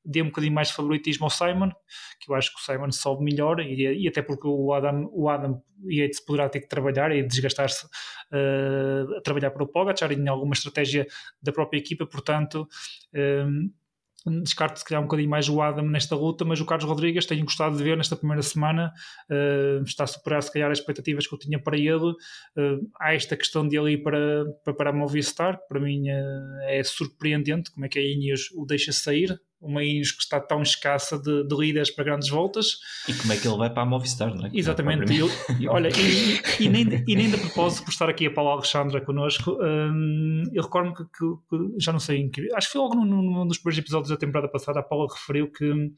dê um bocadinho mais de favoritismo ao Simon, que eu acho que o Simon sobe melhor e, e até porque o Adam, o Adam Yates poderá ter que trabalhar e desgastar-se uh, a trabalhar para o Pogacar em alguma estratégia da própria equipa, portanto um, descarto se calhar um bocadinho mais o Adam nesta luta, mas o Carlos Rodrigues tenho gostado de ver nesta primeira semana, uh, está a superar se calhar as expectativas que eu tinha para ele. Uh, há esta questão de ele ir para, para, para a Movistar, que para mim uh, é surpreendente como é que a Ineos o deixa sair uma Ineos que está tão escassa de, de líderes para grandes voltas. E como é que ele vai para a Movistar, não é? Exatamente. Eu, olha, e, e, nem, e nem de propósito, por estar aqui a Paula Alexandra connosco, um, eu recordo que, que, que, já não sei em que. Acho que foi logo num, num dos primeiros episódios da temporada passada, a Paula referiu que uh,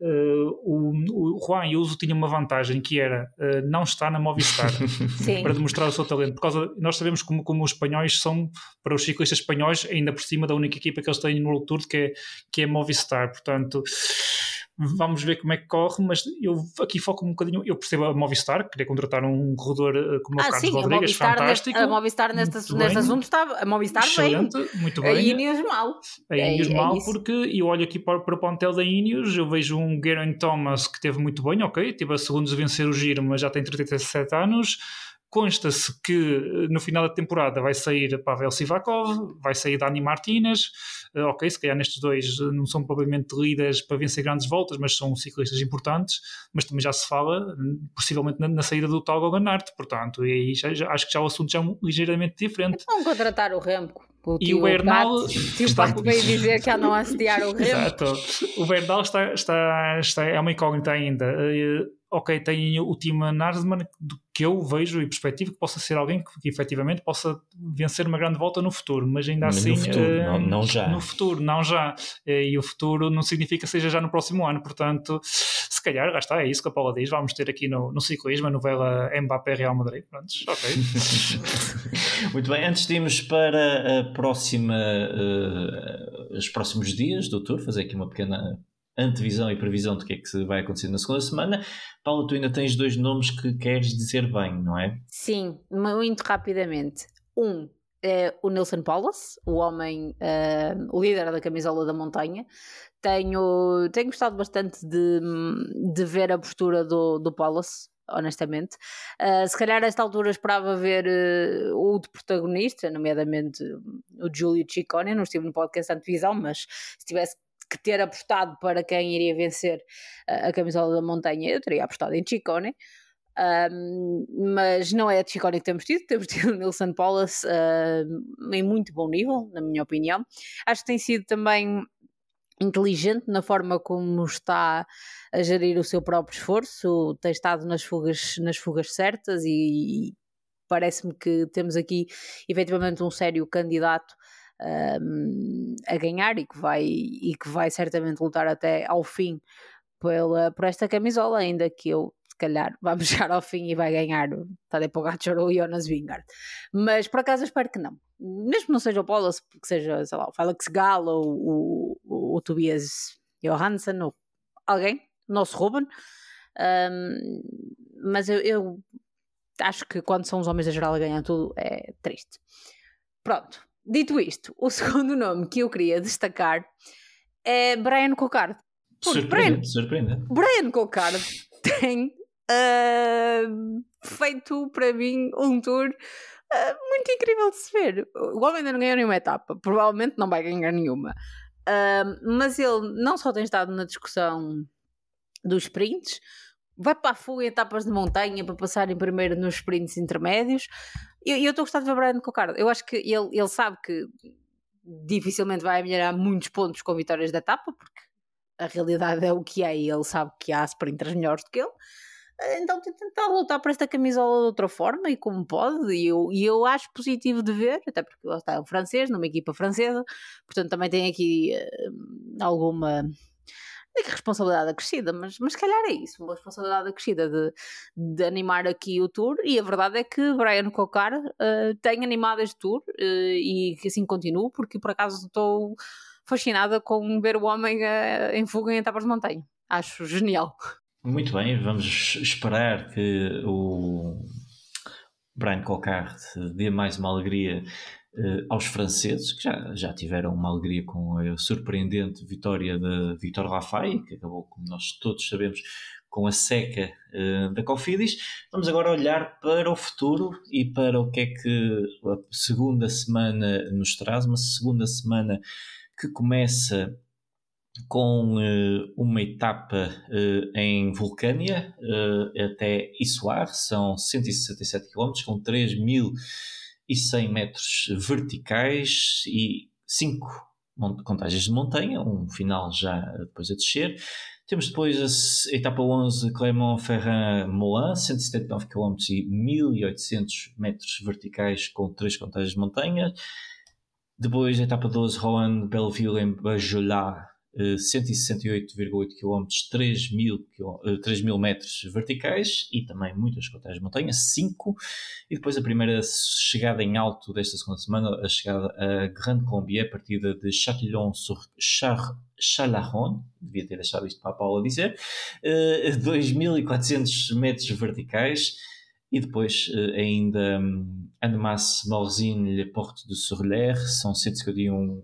o, o Juan Ayuso tinha uma vantagem que era uh, não estar na Movistar para demonstrar o seu talento. Por causa, nós sabemos como, como os espanhóis são, para os ciclistas espanhóis, ainda por cima da única equipa que eles têm no World Tour, que é, que é Movistar. Portanto vamos ver como é que corre, mas eu aqui foco um bocadinho, eu percebo a Movistar, queria contratar um corredor eh, como ah, o Carlos sim, Rodrigues, a fantástico. a Movistar neste, neste assunto está, a Movistar Excelente, bem, muito bem. A Ineos mal. A Ineos é, mal, é porque eu olho aqui para, para o plantel da Ineos, eu vejo um Geraint Thomas que teve muito bem, ok, teve a segundos a vencer o giro, mas já tem 37 anos, Consta-se que eh, no final da temporada vai sair Pavel Sivakov, vai sair Dani Martinez. Uh, ok, se calhar nestes dois eh, não são provavelmente líderes para vencer grandes voltas, mas são ciclistas importantes. Mas também já se fala, possivelmente, na, na saída do tal Goganaert. Portanto, e aí já, já, acho que já o assunto já é ligeiramente diferente. Vão contratar o Remco. O e o Bernal está... Pato veio dizer que já não assediar o Remco. Exato. O Bernal está, está, está, é uma incógnita ainda. Uh, ok, tem o Tim Narsman, que eu vejo e perspectivo que possa ser alguém que, que efetivamente possa vencer uma grande volta no futuro, mas ainda mas assim. No futuro, uh, não, não, já. No futuro, não já. Uh, e o futuro não significa que seja já no próximo ano, portanto, se calhar, já está, é isso que a Paula diz. Vamos ter aqui no, no ciclismo a novela Mbappé Real Madrid. Prontos, ok. Muito bem, antes de irmos para a próxima, uh, os próximos dias do Tour, fazer aqui uma pequena antevisão e previsão do que é que vai acontecer na segunda semana. Paulo, tu ainda tens dois nomes que queres dizer bem, não é? Sim, muito rapidamente. Um é o Nelson Paulus, o homem, uh, o líder da camisola da montanha. Tenho, tenho gostado bastante de, de ver a postura do, do Paulus, honestamente. Uh, se calhar a esta altura esperava ver uh, outro protagonista, nomeadamente o Giulio Ciccone, não estive no podcast de antevisão, mas se tivesse que ter apostado para quem iria vencer a, a camisola da montanha, eu teria apostado em Chicone. Um, mas não é a Chicone que temos tido, temos tido o Nilson Paulus em muito bom nível, na minha opinião. Acho que tem sido também inteligente na forma como está a gerir o seu próprio esforço, tem estado nas fugas, nas fugas certas e, e parece-me que temos aqui efetivamente um sério candidato um, a ganhar e que, vai, e que vai certamente lutar até ao fim pela, por esta camisola, ainda que eu calhar vamos chegar ao fim e vai ganhar Tadej Pogacar ou Jonas Vingard. Mas por acaso eu espero que não. Mesmo não seja o Polas, que seja, sei lá, o Felix Gala ou o, o, Tobias Johansson ou alguém, nosso Ruben. Um, mas eu, eu, acho que quando são os homens da geral a ganhar tudo é triste. Pronto, Dito isto, o segundo nome que eu queria destacar é Brian Cockard. Surpreendente, surpreendente. Brian Cockard tem uh, feito para mim um tour uh, muito incrível de se ver. O homem ainda não ganhou nenhuma etapa, provavelmente não vai ganhar nenhuma. Uh, mas ele não só tem estado na discussão dos sprints, vai para a fuga em etapas de montanha para passar em primeiro nos sprints intermédios, e eu estou a gostar de ver Brian Cocardo. Eu acho que ele, ele sabe que dificilmente vai melhorar muitos pontos com vitórias da etapa, porque a realidade é o que é e ele sabe que há sprinters melhores do que ele. Então tem tentar lutar por esta camisola de outra forma e como pode, e eu, e eu acho positivo de ver, até porque lá está um francês, numa equipa francesa, portanto também tem aqui uh, alguma é responsabilidade acrescida, mas, se calhar é isso, uma responsabilidade acrescida de, de animar aqui o tour. E a verdade é que Brian Cocar uh, tem animado este tour uh, e que assim continue, porque por acaso estou fascinada com ver o homem em fuga em etapas de montanha. Acho genial. Muito bem, vamos esperar que o Brian Cocar dê mais uma alegria uh, aos franceses, que já, já tiveram uma alegria com a surpreendente vitória de Victor Lafay, que acabou, como nós todos sabemos, com a seca uh, da Cofidis. Vamos agora olhar para o futuro e para o que é que a segunda semana nos traz, uma segunda semana que começa com uh, uma etapa uh, em Vulcânia uh, até Issoar, são 167 km com 3 mil e 100 metros verticais e 5 contagens de montanha, um final já depois a descer. Temos depois a etapa 11 Clermont-Ferrand-Moulin, 179 km e 1800 metros verticais com 3 contagens de montanha. Depois a etapa 12 Rouen-Belleville em Bajolat, 168,8 km, 3 mil, 3 mil metros verticais e também muitas contagens de montanha, 5. E depois a primeira chegada em alto desta segunda semana, a chegada a Grande Colombier, partida de Châtillon-sur-Chalaronne, devia ter deixado isto para a Paula dizer, 2.400 eh, metros verticais. E depois uh, ainda um, Annemasse Morzine Le Porte de Surler, são 151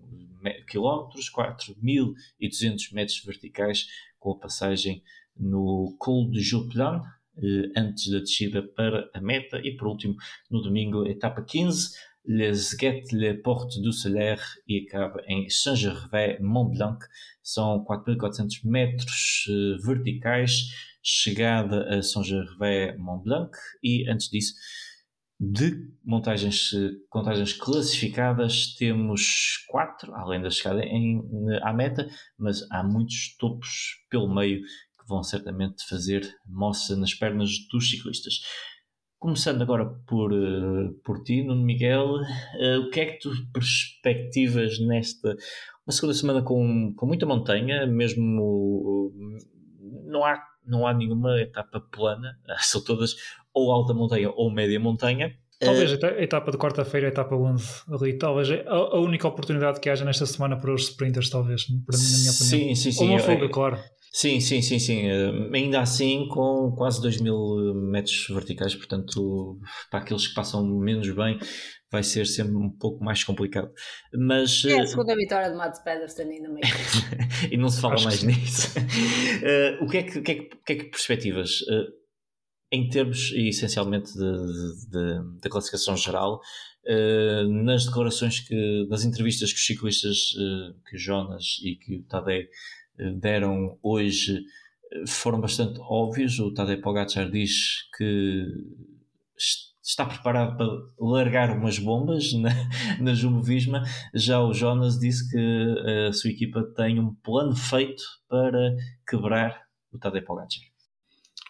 quilómetros, 4.200 metros verticais, com a passagem no Col de Jouplan, eh, antes da descida para a meta, e por último, no domingo, etapa 15, Les Guettes Le Porte du Soler e acaba em Saint-Gervais-Mont-Blanc, são 4.400 metros eh, verticais, chegada a Saint-Gervais-Mont-Blanc, e antes disso, de montagens, montagens classificadas, temos quatro, além da chegada em, à meta, mas há muitos topos pelo meio que vão certamente fazer moça nas pernas dos ciclistas. Começando agora por, eh, por ti, Nuno Miguel, uh, o que é que tu perspectivas nesta uma segunda semana com, com muita montanha, mesmo não há, não há nenhuma etapa plana, são todas ou alta montanha ou média montanha. Talvez uh, a etapa de quarta-feira, a etapa 11 ali, talvez a, a, única oportunidade que haja nesta semana para os sprinters, talvez, na minha opinião. Sim, sim, sim. Ou uma fuga, claro. Sim, sim, sim, sim. Uh, ainda assim, com quase 2 mil metros verticais, portanto, para aqueles que passam menos bem, vai ser sempre um pouco mais complicado. Mas, é a eh, segunda vitória de Mads Pedersen ainda meio. e não se fala Acho mais nisso. Uh, o, que é que, que, é que, que, é que perspectivas? Uh, em termos essencialmente da classificação geral, uh, nas declarações que, nas entrevistas que os ciclistas, uh, que o Jonas e que o Tadej uh, deram hoje, foram bastante óbvios. O Tadej Pogacar diz que está preparado para largar umas bombas na, na Jumbo Visma. Já o Jonas disse que a sua equipa tem um plano feito para quebrar o Tadej Pogacar.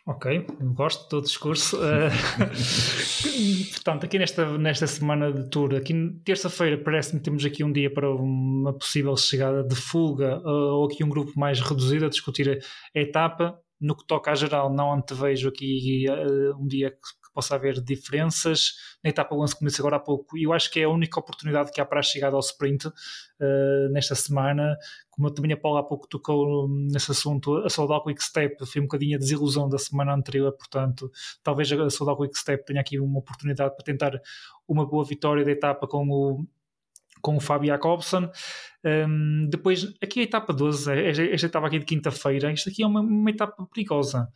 Ok, gosto do discurso. Uh, portanto, aqui nesta, nesta semana de tour, aqui terça-feira parece-me que temos aqui um dia para uma possível chegada de fuga uh, ou aqui um grupo mais reduzido a discutir a, a etapa. No que toca à geral, não antevejo aqui uh, um dia que possa haver diferenças. Na etapa 11 começa agora há pouco e eu acho que é a única oportunidade que há para a chegada ao sprint uh, nesta semana. Como também a Paula há pouco tocou nesse assunto, a Soldal Quick Step foi um bocadinho a desilusão da semana anterior, portanto, talvez a Soldal Quick Step tenha aqui uma oportunidade para tentar uma boa vitória da etapa com o com o Fábio Jacobson. Um, depois, aqui a etapa 12, esta, esta etapa aqui de quinta-feira, isto aqui é uma, uma etapa perigosa.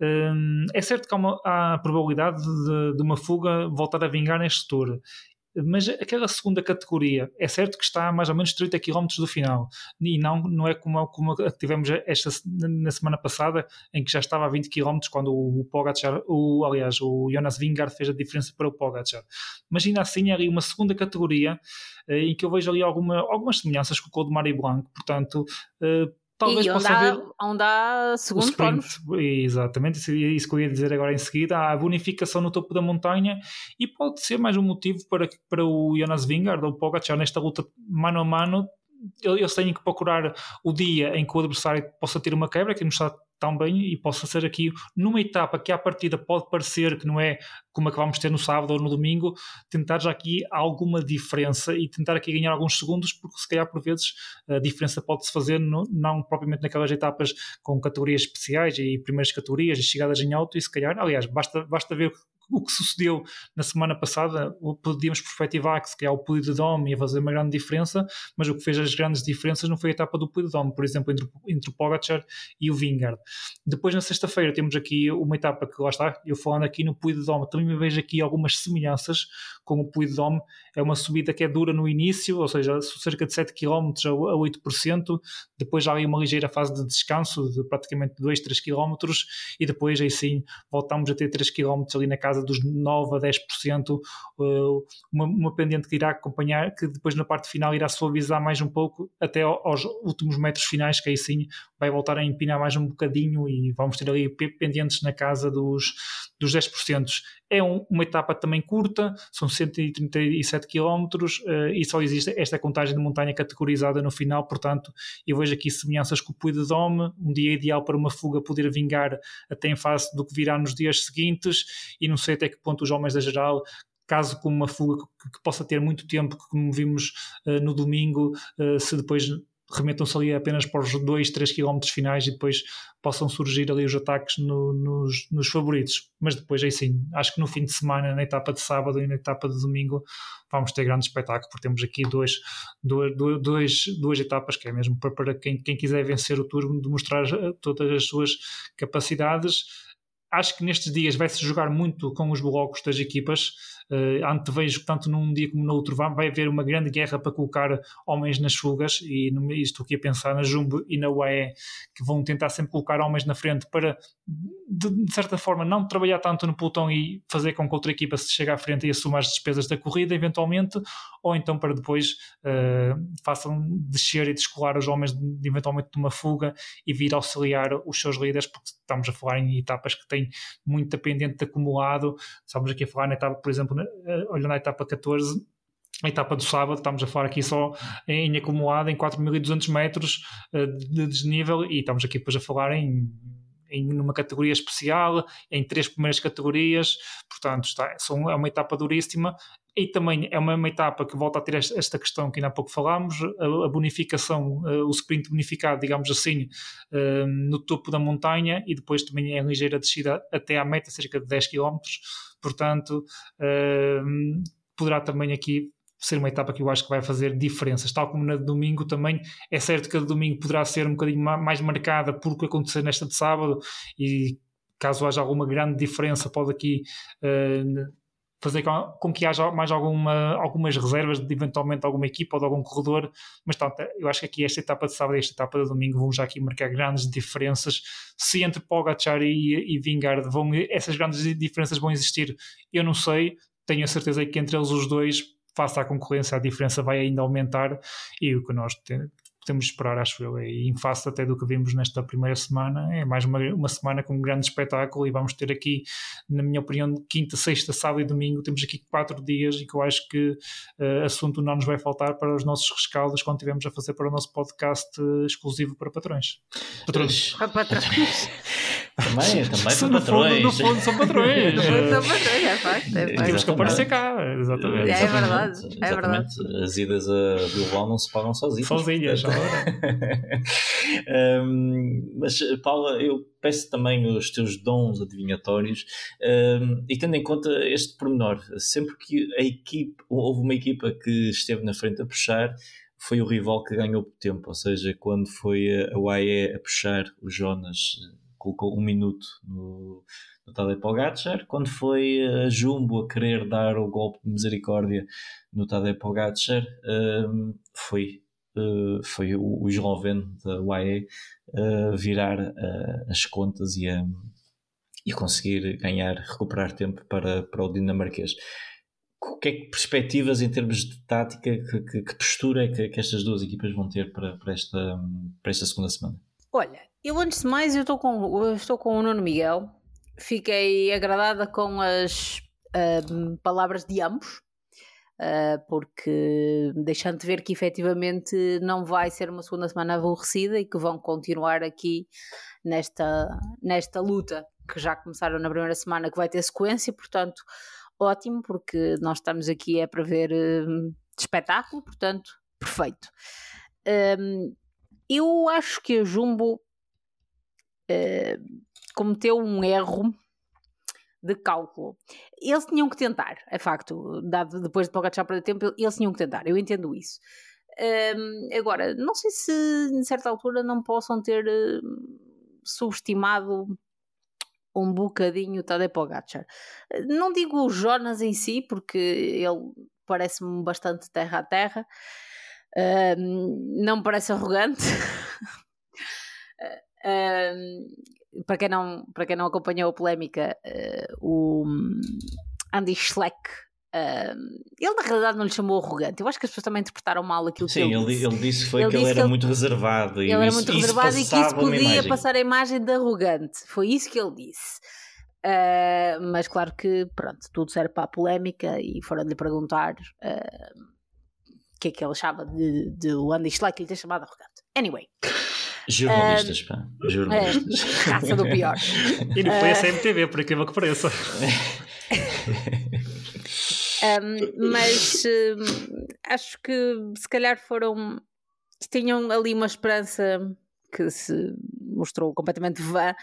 Um, é certo que há, uma, há a probabilidade de, de, uma fuga voltar a vingar neste tour mas aquela segunda categoria é certo que está a mais ou menos 30 km do final. E não, não é como, como tivemos esta, na semana passada em que já estava a 20 km quando o Pogacar, o, aliás o Jonas Vingard fez a diferença para o Pogacar. Mas ainda assim ali uma segunda categoria eh, em que eu vejo ali alguma, algumas semelhanças com o Code Mari Blanc. Portanto eh, talvez e possa onde há, onde há segundos sprint. bónus. Exatamente, isso, isso que eu ia dizer agora em seguida. Há a bonificação no topo da montanha e pode ser mais um motivo para, para o Jonas Vingard ou o Pogacar nesta luta mano a mano. Eles têm que procurar o dia em que o adversário possa ter uma quebra, que não está tão bem e possa ser aqui numa etapa que à partida pode parecer que não é como a que vamos ter no sábado ou no domingo, tentar já aqui alguma diferença e tentar aqui ganhar alguns segundos, porque se calhar por vezes a diferença pode-se fazer no, não propriamente naquelas etapas com categorias especiais e primeiras categorias e chegadas em alto, e se calhar, aliás, basta, basta ver o que sucedeu na semana passada, podíamos perspectivar que se calhar o Dome ia fazer uma grande diferença, mas o que fez as grandes diferenças não foi a etapa do Puy de Dome, por exemplo, entre, entre o Pogacar e o Vingard. Depois, na sexta-feira, temos aqui uma etapa que lá está, eu falando aqui no Puy de Dome, também vejo aqui algumas semelhanças com o Puy de Dome, é uma subida que é dura no início, ou seja, cerca de 7 km a 8%, depois há ali uma ligeira fase de descanso de praticamente 2, 3 km, e depois aí sim voltamos a ter 3 km ali na casa casa dos 9 a 10%, uh, uma, uma pendente que irá acompanhar, que depois na parte final irá suavizar mais um pouco até aos últimos metros finais, que aí sim vai voltar a empinar mais um bocadinho e vamos ter ali pendentes na casa dos, dos 10%. É um, uma etapa também curta, são 137 km uh, e só existe esta contagem de montanha categorizada no final, portanto, eu vejo aqui semelhanças com o Puy de Dome, um dia ideal para uma fuga poder vingar até em face do que virá nos dias seguintes e não sei até que ponto os homens da geral caso com uma fuga que, que, possa ter muito tempo, como vimos uh, no domingo, uh, se depois remetam-se ali apenas para os 2, 3 km finais e depois possam surgir ali os ataques no, nos, nos, favoritos. Mas depois, aí sim, acho que no fim de semana, na etapa de sábado e na etapa de domingo, vamos ter grande espetáculo, porque temos aqui dois, dois, dois, duas etapas que é mesmo para, para quem, quem quiser vencer o turno, demonstrar eh, todas as suas capacidades acho que nestes dias vai-se jogar muito com os blocos das equipas. Uh, antevejo que tanto num dia como no outro vai, haver uma grande guerra para colocar homens nas fugas e no, estou aqui a pensar na Jumbo e na UAE que vão tentar sempre colocar homens na frente para de, de, certa forma não trabalhar tanto no pelotão e fazer com que outra equipa se chegue à frente e assuma as despesas da corrida eventualmente ou então para depois uh, façam descer e descolar os homens de, eventualmente de uma fuga e vir auxiliar os seus líderes porque estamos a falar em etapas que têm muito pendente de acumulado. Estamos aqui a falar na etapa, por exemplo, eh, olhando a etapa 14, a etapa do sábado, estamos a falar aqui só em acumulado em 4.200 metros eh, de desnível e estamos aqui depois a falar em em numa categoria especial, em três primeiras categorias, portanto está, são, é uma etapa duríssima e também é uma, uma, etapa que volta a ter esta, questão que ainda há pouco falámos, a, a bonificação, o sprint bonificado, digamos assim, uh, no topo da montanha e depois também é ligeira descida até à meta, cerca de 10 km, portanto uh, poderá também aqui ser uma etapa que eu acho que vai fazer diferenças, tal como na de domingo também. É certo que a de domingo poderá ser um bocadinho mais marcada por o que aconteceu nesta de sábado e caso haja alguma grande diferença, pode aqui uh, fazer com, com, que haja mais alguma, algumas reservas de eventualmente alguma equipa ou de algum corredor, mas tanto, eu acho que aqui esta etapa de sábado e esta etapa de domingo vão já aqui marcar grandes diferenças. Se entre Pogacar e, e Vingard vão, essas grandes diferenças vão existir, eu não sei, tenho a certeza que entre eles os dois face à concorrência, a diferença vai ainda aumentar. E o que nós podemos esperar, acho eu, e em face até do que vimos nesta primeira semana, é mais uma, uma semana com um grande espetáculo e vamos ter aqui, na minha opinião, quinta, sexta, sábado e domingo, temos aqui quatro dias e que eu acho que uh, assunto não nos vai faltar para os nossos rescaldos quando estivermos a fazer para o nosso podcast uh, exclusivo para patrões. Patrões. Para patrões. Também, também são patrões. No fundo, são patrões. são patrões, é facto. É Temos que aparecer cá, exatamente. É, verdade, é verdade. As idas a Bilbao não se pagam sozinhas. Sozinhas, um, Mas, Paula, eu peço também os teus dons adivinhatórios um, e tendo em conta este pormenor, sempre que a equipe, houve uma equipa que esteve na frente a puxar, foi o rival que ganhou tempo, ou seja, quando foi a UAE a puxar o Jonas colocou um minuto no, no Tadej Pogacar. Quando foi a Jumbo a querer dar o golpe de misericórdia no Tadej Pogacar, um, foi, uh, foi o, o esloveno da UAE uh, virar uh, as contas e a, e conseguir ganhar, recuperar tempo para, para o dinamarquês. que é que perspectivas em termos de tática, que, que, que postura é que, que, estas duas equipas vão ter para, para, esta, para esta segunda semana? Olha, eu antes de mais eu estou com, estou com o Nuno Miguel, fiquei agradada com as uh, palavras de ambos, uh, porque deixando de ver que efetivamente não vai ser uma segunda semana aborrecida e que vão continuar aqui nesta, nesta luta que já começaram na primeira semana, que vai ter sequência, portanto, ótimo, porque nós estamos aqui é para ver uh, espetáculo, portanto, perfeito. Um, eu acho que a Jumbo uh, cometeu um erro de cálculo. Eles tinham que tentar, é facto, dado depois de Pogacar perder tempo, eles tinham que tentar, eu entendo isso. Um, agora, não sei se em certa altura não possam ter uh, subestimado um bocadinho o Tadej Pogacar. Não digo o Jonas em si, porque ele parece-me bastante terra a terra, uh, não parece arrogante. uh, para quem não, para quem não acompanhou a polémica, uh, o Andy Schleck Uh, ele na realidade não lhe chamou arrogante. Eu acho que as pessoas também interpretaram mal aquilo Sim, que ele, disse. ele disse foi ele que ele era que muito reservado. Ele e era isso, muito reservado e que isso podia passar a imagem de arrogante. Foi isso que ele disse. Uh, mas claro que, pronto, tudo serve para a polémica e foram-lhe perguntar uh, o que é que ele achava de, de o Andy Schleck lhe ter chamado arrogante. Anyway. Jornalistas, uh, pá. Jornalistas. É, raça do pior. E não foi a CMTV, por incrível que pareça. um, mas um, acho que se calhar foram. tinham ali uma esperança que se mostrou completamente vã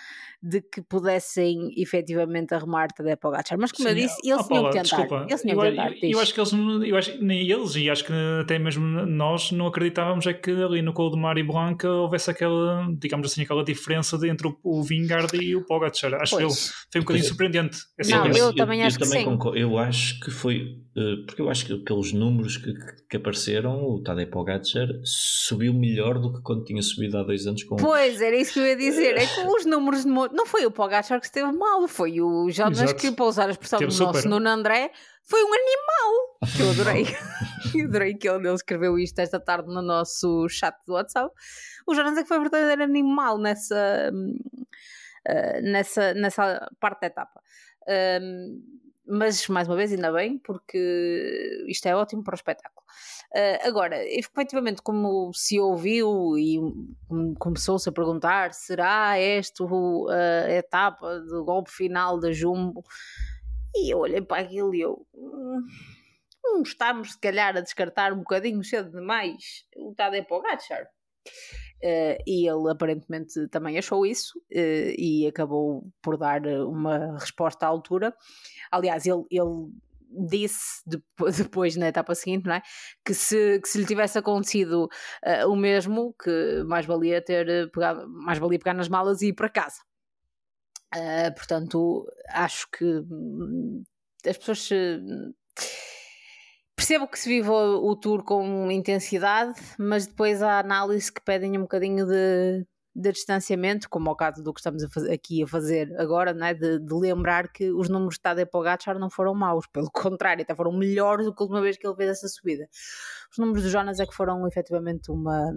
de que pudessem efetivamente arrumar Tadej Pogacar. Mas como Sim, eu disse, eles tinham que tentar. Desculpa, eles tinham eu, que tentar. Eu, eu, acho que eles, eu acho, nem eles, e acho que até mesmo nós não acreditávamos é que ali no Coldemar e Blanca houvesse aquela, digamos assim, aquela diferença de, entre o, o Vingard e o Pogacar. Acho que foi um bocadinho surpreendente. Não, eu, eu, também acho que também sim. Concordo. Eu acho que foi, uh, porque eu acho que pelos números que, que apareceram, o Tadej Pogacar subiu melhor do que quando tinha subido há dois anos com Pois, era isso que eu ia dizer. É que os números de não foi o Pogacar que esteve mal, foi o Jonas que, para usar a expressão do nosso Nuno André, foi um animal. Que eu adorei. eu adorei que ele, ele escreveu isto esta tarde no nosso chat do WhatsApp. O Jonas é que foi verdadeiro animal nessa, uh, nessa, nessa parte da etapa. Um, mas mais uma vez, ainda bem, porque isto é ótimo para o espetáculo. Uh, agora, efetivamente, como se ouviu e começou-se a perguntar: será esta a etapa do golpe final da Jumbo? E eu olhei para aquilo e eu. Hum, estamos, se calhar, a descartar um bocadinho cedo demais o Tadej Pogacar. Uh, e ele aparentemente também achou isso uh, e acabou por dar uma resposta à altura. Aliás, ele, ele disse depois na etapa seguinte, não é? Que se, que se lhe tivesse acontecido uh, o mesmo, que mais valia ter pegado, mais valia pegar nas malas e ir para casa. Portanto, acho que hum, as pessoas percebo que se vive o, o tour com intensidade, mas depois há análise que pedem um bocadinho de de distanciamento, como ao caso do que estamos a fazer, aqui a fazer agora, não é? de, de lembrar que os números de Tadej Pogacar não foram maus, pelo contrário, até foram melhores do que a última vez que ele fez essa subida. Os números do Jonas é que foram efetivamente uma,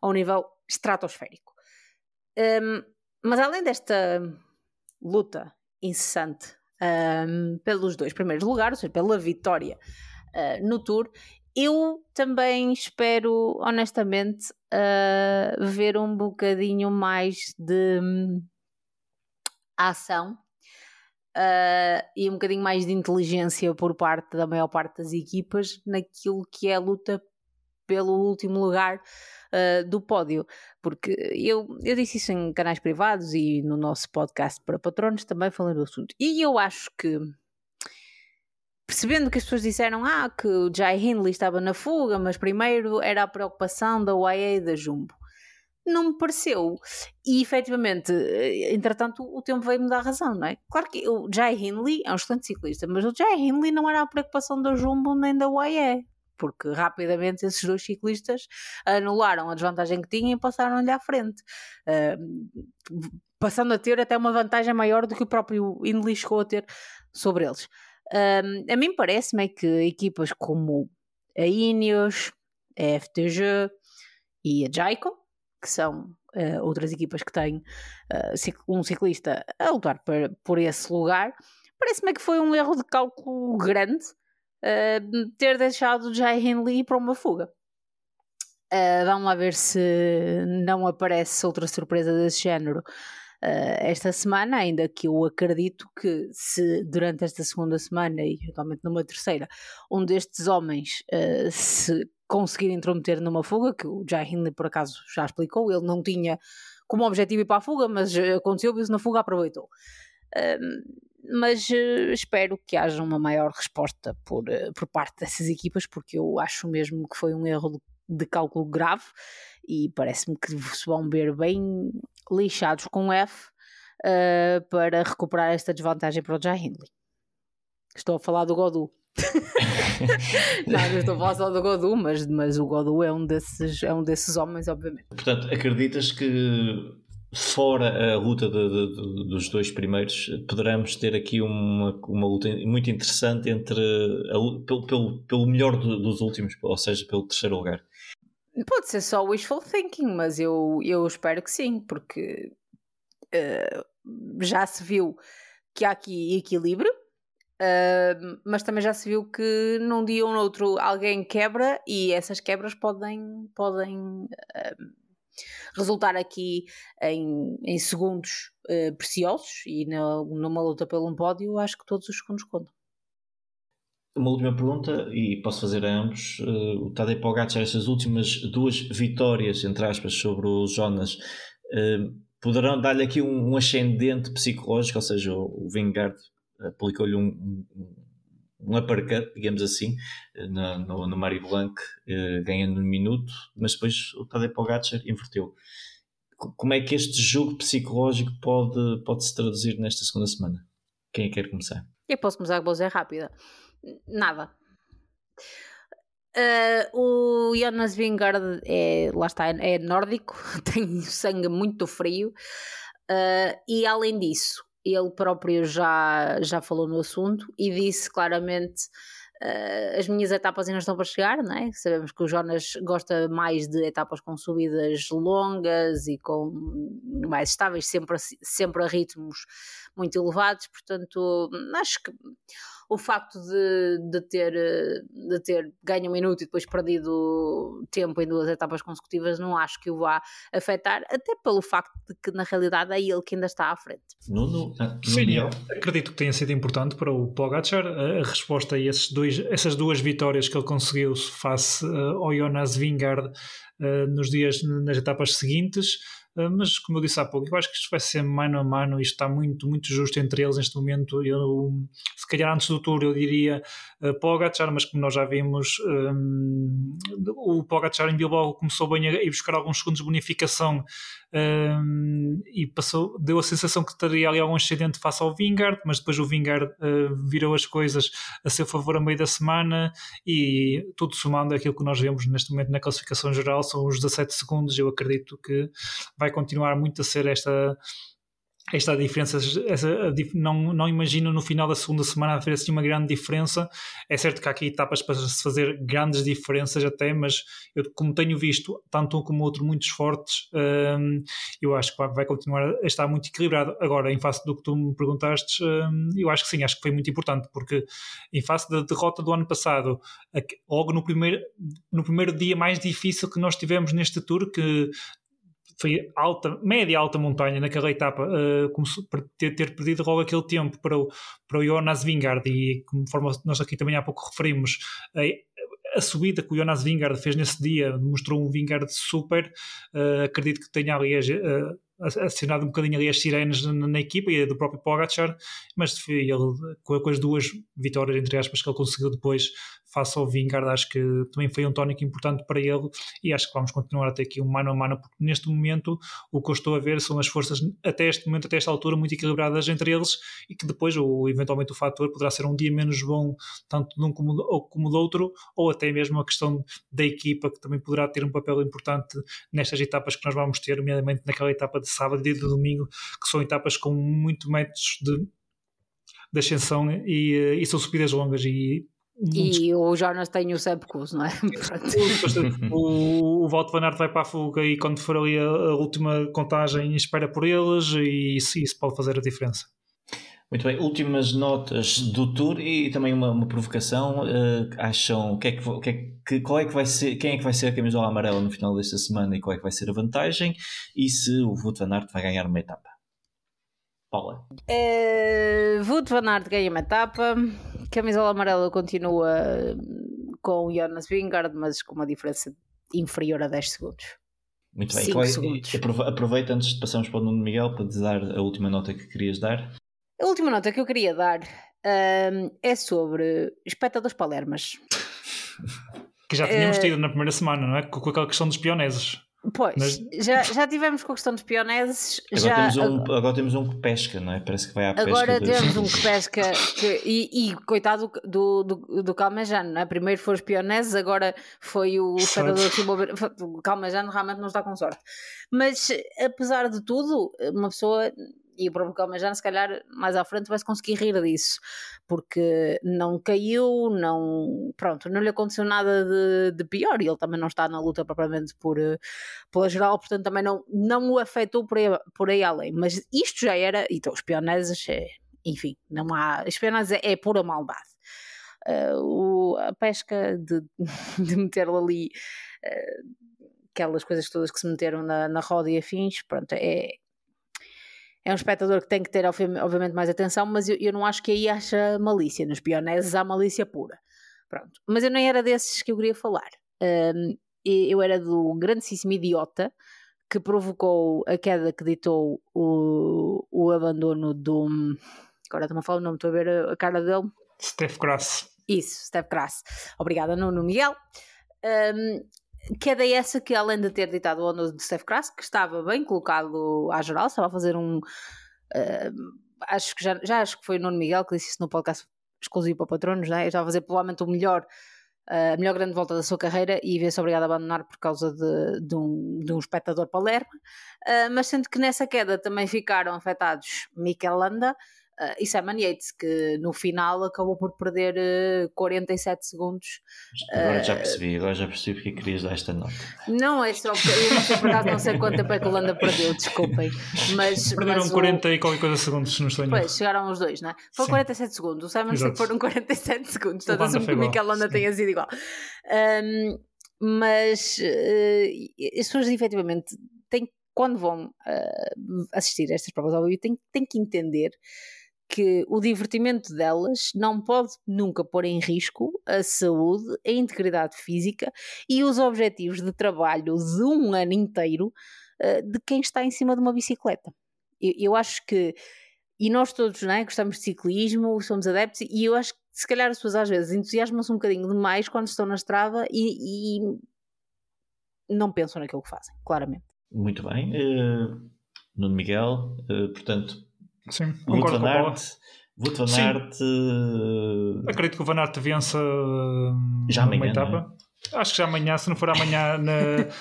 a um nível estratosférico. Um, mas além desta luta incessante um, pelos dois primeiros lugares, ou seja, pela vitória uh, no Tour, eu também espero, honestamente, uh, ver um bocadinho mais de um, ação uh, e um bocadinho mais de inteligência por parte da maior parte das equipas naquilo que é a luta pelo último lugar uh, do pódio. Porque eu, eu disse isso em canais privados e no nosso podcast para patronos também falei do assunto. E eu acho que percebendo que as pessoas disseram ah, que o Jai Hindley estava na fuga, mas primeiro era a preocupação da UAE e da Jumbo. Não me pareceu. E efetivamente, eh, entretanto, o tempo veio-me dar razão, não é? Claro que o Jai Hindley é um excelente ciclista, mas o Jai Hindley não era a preocupação da Jumbo nem da UAE, porque rapidamente esses dois ciclistas anularam a desvantagem que tinham e passaram-lhe à frente. Uh, passando a ter até uma vantagem maior do que o próprio Hindley chegou a ter sobre eles. Um, a mim parece-me que equipas como a Ineos, a FTG e a Jaico, que são uh, outras equipas que têm uh, um ciclista a lutar por, por esse lugar, parece-me que foi um erro de cálculo grande uh, ter deixado Jai Hindley para uma fuga. Uh, vamos lá ver se não aparece outra surpresa desse género uh, esta semana, ainda que eu acredito que se durante esta segunda semana e eventualmente numa terceira, um destes homens uh, se conseguir intrometer numa fuga, que o Jai Hindley por acaso já explicou, ele não tinha como objetivo ir para a fuga, mas aconteceu isso na fuga, aproveitou. Mas espero que haja uma maior resposta por, por parte dessas equipas, porque eu acho mesmo que foi um erro de de cálculo grave e parece-me que se vão ver bem lixados com F uh, para recuperar esta desvantagem para o Jai Hindley. Estou a falar do Godu. não, não estou a falar só do Godu, mas, mas o Godu é um, desses, é um desses homens, obviamente. Portanto, acreditas que fora a luta de, de, de, dos dois primeiros, poderemos ter aqui uma, uma luta muito interessante entre a, pelo, pelo, pelo melhor dos últimos, ou seja, pelo terceiro lugar. Pode ser só wishful thinking, mas eu, eu espero que sim, porque uh, já se viu que há aqui equilíbrio, uh, mas também já se viu que num dia ou no outro alguém quebra e essas quebras podem, podem uh, resultar aqui em, em segundos preciosos e na, numa luta pelo um pódio acho que todos os segundos contam. Uma última pergunta, e posso fazer a ambos. Uh, o Tadej Pogacar, estas últimas duas vitórias, entre aspas, sobre o Jonas, uh, poderão dar-lhe aqui um, um, ascendente psicológico, ou seja, o, o Vingard aplicou-lhe um, um, um uppercut, digamos assim, no, no, no Mario Blanc, uh, ganhando um minuto, mas depois o Tadej Pogacar inverteu. Como é que este jogo psicológico pode, pode se traduzir nesta segunda semana? Quem é que quer começar? Eu posso começar com é rápida. Nada. Uh, o Jonas Vingard é, lá está, é nórdico, tem sangue muito frio uh, e além disso, ele próprio já, já falou no assunto e disse claramente uh, as minhas etapas ainda estão para chegar, não é? Sabemos que o Jonas gosta mais de etapas com subidas longas e com mais estáveis, sempre, sempre a ritmos muito elevados, portanto acho que o facto de, de, ter, de ter ganho um minuto e depois perdido tempo em duas etapas consecutivas, não acho que o vá afetar, até pelo facto de que na realidade é ele que ainda está à frente. Nuno, ah, Sim, acredito que tenha sido importante para o Pogacar a resposta a esses dois, essas duas vitórias que ele conseguiu face uh, ao Jonas Vingard uh, nos dias, nas etapas seguintes mas como eu disse há pouco, eu acho que isto vai ser mano a mano, isto está muito, muito justo entre eles neste momento. Eu, se calhar antes do tour eu diria uh, Pogacar, mas como nós já vimos, um, o Pogacar em Bilbao começou bem a ir buscar alguns segundos de bonificação um, e passou, deu a sensação que teria ali algum excedente face ao Vingard, mas depois o Vingard uh, virou as coisas a seu favor a meio da semana e tudo somando aquilo que nós vemos neste momento na classificação geral são os 17 segundos. Eu acredito que vai continuar muito a ser esta esta diferença, essa, não, não imagino no final da segunda semana haver assim uma grande diferença. É certo que há aqui etapas para se fazer grandes diferenças até, mas eu, como tenho visto tanto um como outro muitos fortes, hum, eu acho que vai, continuar a estar muito equilibrado. Agora, em face do que tu me perguntaste, hum, eu acho que sim, acho que foi muito importante, porque em face da derrota do ano passado, logo no primeiro, no primeiro dia mais difícil que nós tivemos neste tour, que foi alta, média alta montanha naquela etapa, uh, ter, ter, perdido logo aquele tempo para o, para o Jonas Vingard e conforme nós aqui também há pouco referimos, uh, a subida que o Jonas Vingard fez nesse dia mostrou um Vingard super, uh, acredito que tenha ali uh, acionado um bocadinho ali as sirenes na, na, equipa e do próprio Pogacar, mas ele, com, com, as duas vitórias, entre aspas, que ele conseguiu depois face ao Vingard, acho que também foi um tónico importante para ele e acho que vamos continuar a ter aqui um mano a mano, porque neste momento o que eu estou a ver são as forças, até este momento, até esta altura, muito equilibradas entre eles e que depois, ou eventualmente, o fator poderá ser um dia menos bom, tanto de um como, ou, como do outro, ou até mesmo a questão da equipa, que também poderá ter um papel importante nestas etapas que nós vamos ter, nomeadamente naquela etapa de sábado e de domingo, que são etapas com muito metros de de ascensão e, e são subidas longas e e o Jonas tem o Sepkus, não é? o, o Walt Van Aert vai para a fuga e quando for ali a, a última contagem espera por eles e isso, isso, pode fazer a diferença. Muito bem, últimas notas do Tour e também uma, uma provocação. Uh, acham que é que, que, é que, qual é que vai ser, quem é que vai ser a camisola amarela no final desta semana e qual é que vai ser a vantagem? E se o Wout Van Aert vai ganhar uma etapa? Paula. Uh, Wout Van Aert ganha uma etapa. Camisola amarela continua hum, com o Jonas Vingard, mas com uma diferença inferior a 10 segundos. Muito bem. É, aproveita antes de passarmos para o Nuno Miguel para dar a última nota que querias dar. A última nota que eu queria dar um, é sobre espectadores palermas. Que já tínhamos uh, tido na primeira semana, não é? Com, com aquela questão dos pioneses. Pois, Mas... já, já tivemos com a questão dos pioneses. Agora, já, temos um, agora temos um que pesca, não é? Parece que vai à pesca. Agora temos um que pesca que, e, e, coitado do, do, do Calmejano, não é? Primeiro foram os pioneses, agora foi o que O Calmejano realmente não está com sorte. Mas apesar de tudo, uma pessoa e o próprio Calmejano, se calhar, mais à frente vai-se conseguir rir disso, porque não caiu, não, pronto, não lhe aconteceu nada de, de pior e ele também não está na luta propriamente por, eh, pela geral, portanto também não, não o afetou por aí, por aí além. Mas isto já era, então os pioneses, é, enfim, não há, os pioneses é, é pura maldade. Uh, o, a pesca de, de meter ali uh, aquelas coisas todas que se meteram na, na roda e afins, pronto, é, é um espectador que tem que ter, obviamente, mais atenção, mas eu, eu não acho que aí acha malícia. Nos pioneses há malícia pura. Pronto. Mas eu nem era desses que eu queria falar. Um, eu era do grandíssimo idiota que provocou a queda que ditou o, o abandono do. Agora estou a falar o nome, estou a ver a, cara dele. Steph Grass. Isso, Steph Grass. Obrigada, Nuno Miguel. Um, Queda é essa que, além de ter ditado o ano de Steph Crass, que estava bem colocado à geral, estava a fazer um. Uh, acho que já, já acho que foi o Nuno Miguel que disse isso no podcast exclusivo para patronos, né? estava a fazer provavelmente o melhor, uh, a melhor grande volta da sua carreira e vê-se obrigado a abandonar por causa de, de, um, de um espectador Palermo. Uh, mas sendo que nessa queda também ficaram afetados Mikel Landa Uh, e Simon Yates, que no final acabou por perder uh, 47 segundos. Agora uh, já percebi, agora já percebi porque querias dar esta nota. Não, é só porque eu não sei por acaso, não sei quanto tempo é que a Holanda perdeu, desculpem. Mas, Perderam mas 40 o... e qualquer coisa segundos, não estou Pois, chegaram os dois, não é? Foi 47 segundos, o Simon que foram 47 segundos, toda assumo que o Mikel Landa tenha sido igual. Um, mas uh, as pessoas efetivamente têm, quando vão uh, assistir a estas provas ao vivo, têm, têm que entender que o divertimento delas não pode nunca pôr em risco a saúde, a integridade física e os objetivos de trabalho de um ano inteiro uh, de quem está em cima de uma bicicleta. Eu, eu acho que, e nós todos não é, gostamos de ciclismo, somos adeptos, e eu acho que se calhar as pessoas às vezes entusiasmam-se um bocadinho demais quando estão na estrada e, e não pensam naquilo que fazem, claramente. Muito bem. Uh, Nuno Miguel, uh, portanto, Sim, concordo Van Aert, Wout Van Aert. Uh... Acredito que o Van Aert vença uh, já amanhã, etapa. É? Acho que já amanhã, se não for amanhã, na...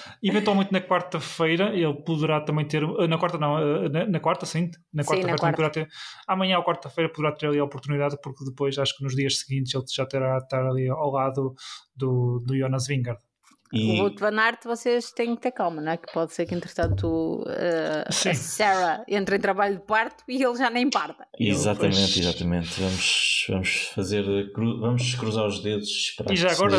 eventualmente na quarta-feira, ele poderá também ter. Eh, na quarta, não, eh, na, na quarta, sim. Na quarta-feira quarta. poderá ter. Amanhã ou quarta-feira poderá ter ali a oportunidade, porque depois acho que nos dias seguintes ele já terá estar ali ao lado do, do Jonas Vingard. E... O Van Aert vocês têm que ter calma, não é? Que pode ser que entretanto uh, a Sarah entre em trabalho de parto e ele já nem parta. Exatamente, exatamente. Vamos, vamos fazer, vamos cruzar os dedos. E já agora,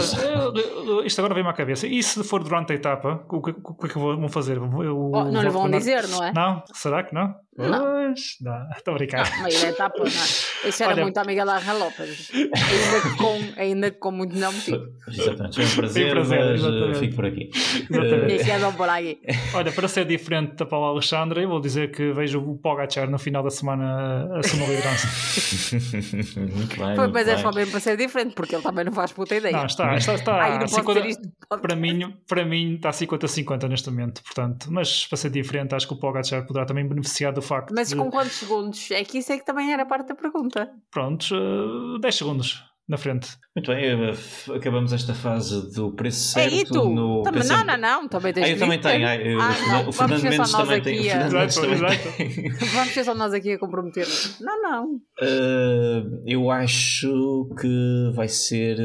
isto agora vem-me à cabeça. E se for durante a etapa, o que, o que é que vão fazer? Eu, oh, não lhe vão dizer, não é? Não? Será que não? Pois, não, estou a brincar. Não, mas é etapa, não. Isso era Olha, muito amiga da Ana Lopes. Ainda que, com, ainda com muito não motivo. Exatamente, foi um prazer, foi um prazer mas exatamente. fico por aqui. Exatamente. por aqui. Olha, para ser diferente da Paula Alexandra, eu vou dizer que vejo o Pogacar no final da semana a liderança. muito bem. Foi, mas é só mesmo para ser diferente, porque ele também não faz puta ideia. Não, está, está, está. Ai, 50, para, mim, para mim está 50-50 neste momento, portanto, mas para ser diferente, acho que o Pogacar poderá também beneficiar do facto. Mas de... com quantos segundos? É que isso é que também era parte da pergunta. Prontos, uh, 10 segundos. na frente. Muito bem, eh, acabamos esta fase do preço certo. É, e tu? No também. Não, não, não, também tens ah, eu também tenho. Ah, eu, ah, não, o Fernando Mendes também tem. Exato, exato. Vamos ser só nós aqui a comprometer-nos. Não, não. Uh, eu acho que vai ser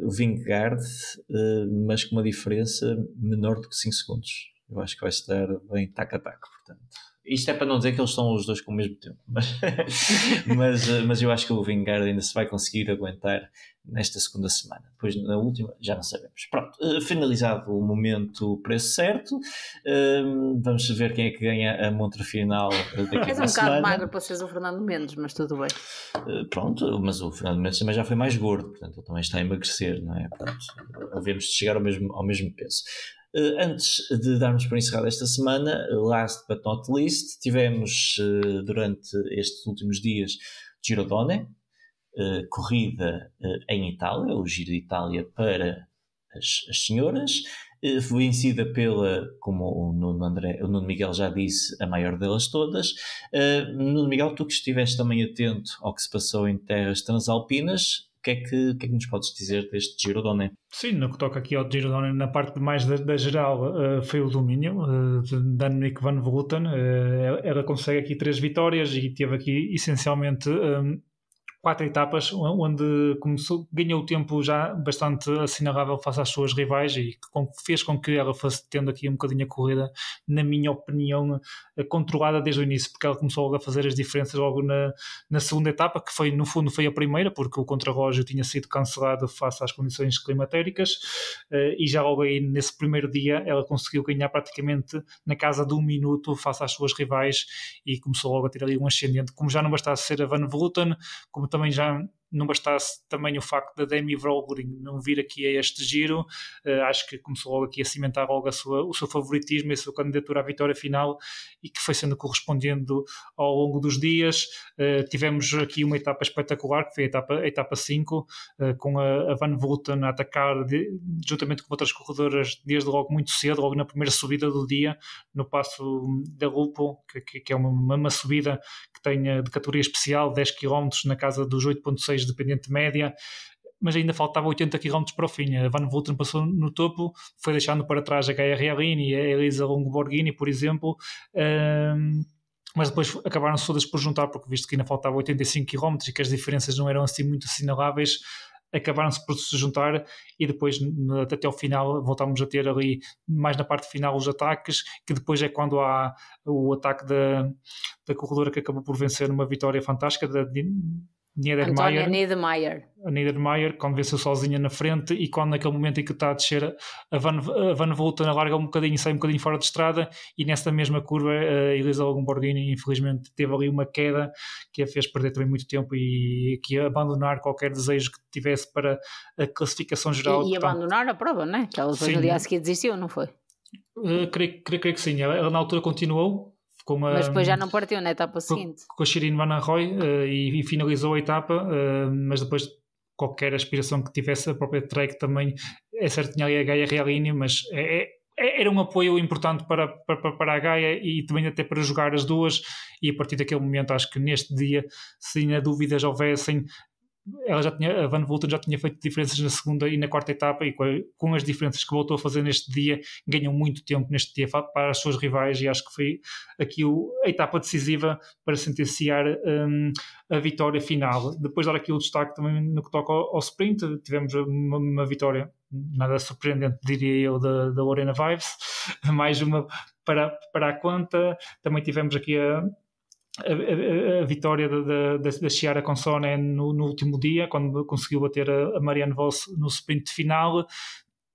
o uh, Vingard, uh, mas com uma diferença menor do que 5 segundos. Eu acho que vai estar bem tac a tac, portanto. Isto é para não dizer que eles estão os dois com o mesmo tempo, mas, mas, mas eu acho que o Vingard ainda se vai conseguir aguentar nesta segunda semana. Depois, na última, já não sabemos. Pronto, uh, finalizado o momento preço certo, uh, vamos ver quem é que ganha a montra final daqui a És um bocado magro para seres o Fernando Mendes, mas tudo bem. Pronto, mas o Fernando Mendes também já foi mais gordo, portanto, ele também está a emagrecer, não é? Portanto, havemos de chegar ao mesmo, ao mesmo peso. Uh, antes de darmos por encerrado esta semana, last but not least, tivemos uh, durante estes últimos dias Girodone, uh, corrida em Itália, o Giro de Itália para as, as senhoras, vencida pela, como o Nuno, André, o Nuno Miguel já disse, a maior delas todas. Nuno Miguel, tu que estiveste também atento ao que se passou em terras transalpinas, que é que, o que é que nos podes dizer deste Girodone? Sim, no que toca aqui ao Girodone, na parte mais da, da geral, uh, foi o domínio uh, de Annemiek van Vleuten. Uh, ela consegue aqui três vitórias e teve aqui essencialmente um, quatro etapas onde começou, ganhou tempo já bastante assinalável face às suas rivais e fez com que ela fosse tendo aqui um bocadinho a corrida, na minha opinião, eh, controlada desde o início, porque ela começou logo a fazer as diferenças logo na, na segunda etapa, que foi no fundo foi a primeira, porque o contrarrelógio tinha sido cancelado face às condições climatéricas eh, e já logo aí nesse primeiro dia ela conseguiu ganhar praticamente na casa de um minuto face às suas rivais e começou logo a ter ali um ascendente, como já não bastasse ser a Van Vleuten, como também já não bastasse também o facto da Demi Vroegling não vir aqui a este giro, uh, acho que começou logo aqui a cimentar logo a sua, o seu favoritismo e a sua candidatura à vitória final e que foi sendo correspondendo ao longo dos dias. Uh, tivemos aqui uma etapa espetacular, que foi a etapa, a etapa 5, uh, eh, com a, Van Vleuten a atacar de, juntamente com outras corredoras desde logo muito cedo, logo na primeira subida do dia, no passo da Lupo, que, que, que é uma, uma subida que tem de categoria especial, 10 km na casa dos 8.6 dependente média, mas ainda faltava 80 km para o fim. A Van Vleuten passou no topo, foi deixando para trás a Gaia Realini e a Elisa Longoborghini, por exemplo. Um, mas depois acabaram-se todas por juntar, porque visto que ainda faltava 85 km e que as diferenças não eram assim muito assinaláveis, acabaram-se por se juntar e depois até ao final voltámos a ter ali mais na parte final os ataques que depois é quando há o ataque da, da corredora que acabou por vencer uma vitória fantástica da Niedermayer, Niedermayer. A Niedermayer, quando venceu sozinha na frente e quando naquele momento em que está a descer, a Van, a Van Volta larga um bocadinho, sai um bocadinho fora de estrada e nessa mesma curva a Elisa Lomborghini infelizmente teve ali uma queda que a fez perder também muito tempo e que abandonar qualquer desejo que tivesse para a classificação geral. E, e portanto, abandonar a prova, não é? Que ela depois no dia a seguir desistiu, não foi? Uh, creio, creio, creio que sim. Ela, ela na altura continuou, mas depois já não partiu na etapa seguinte. Com a Shirin Van Roy uh, e, e, finalizou a etapa, uh, mas depois qualquer aspiração que tivesse a própria Trek também é certo tinha ali a Gaia Realini, mas é, é, é, era um apoio importante para, para, para a Gaia e também até para jogar as duas e a partir daquele momento acho que neste dia se ainda dúvidas houvessem ela já tinha, a Van Vleuten já tinha feito diferenças na segunda e na quarta etapa e com, as diferenças que voltou a fazer neste dia ganhou muito tempo neste dia para as suas rivais e acho que foi aqui o, a etapa decisiva para sentenciar um, a vitória final. Depois dar aqui o destaque também no que toca ao, ao sprint, tivemos uma, uma, vitória nada surpreendente diria eu da, da Lorena Vives, mais uma para, para a conta, também tivemos aqui a a, a, a, vitória da, da, da Chiara Consone no, no, último dia, quando conseguiu bater a, a Marianne Voss no sprint final.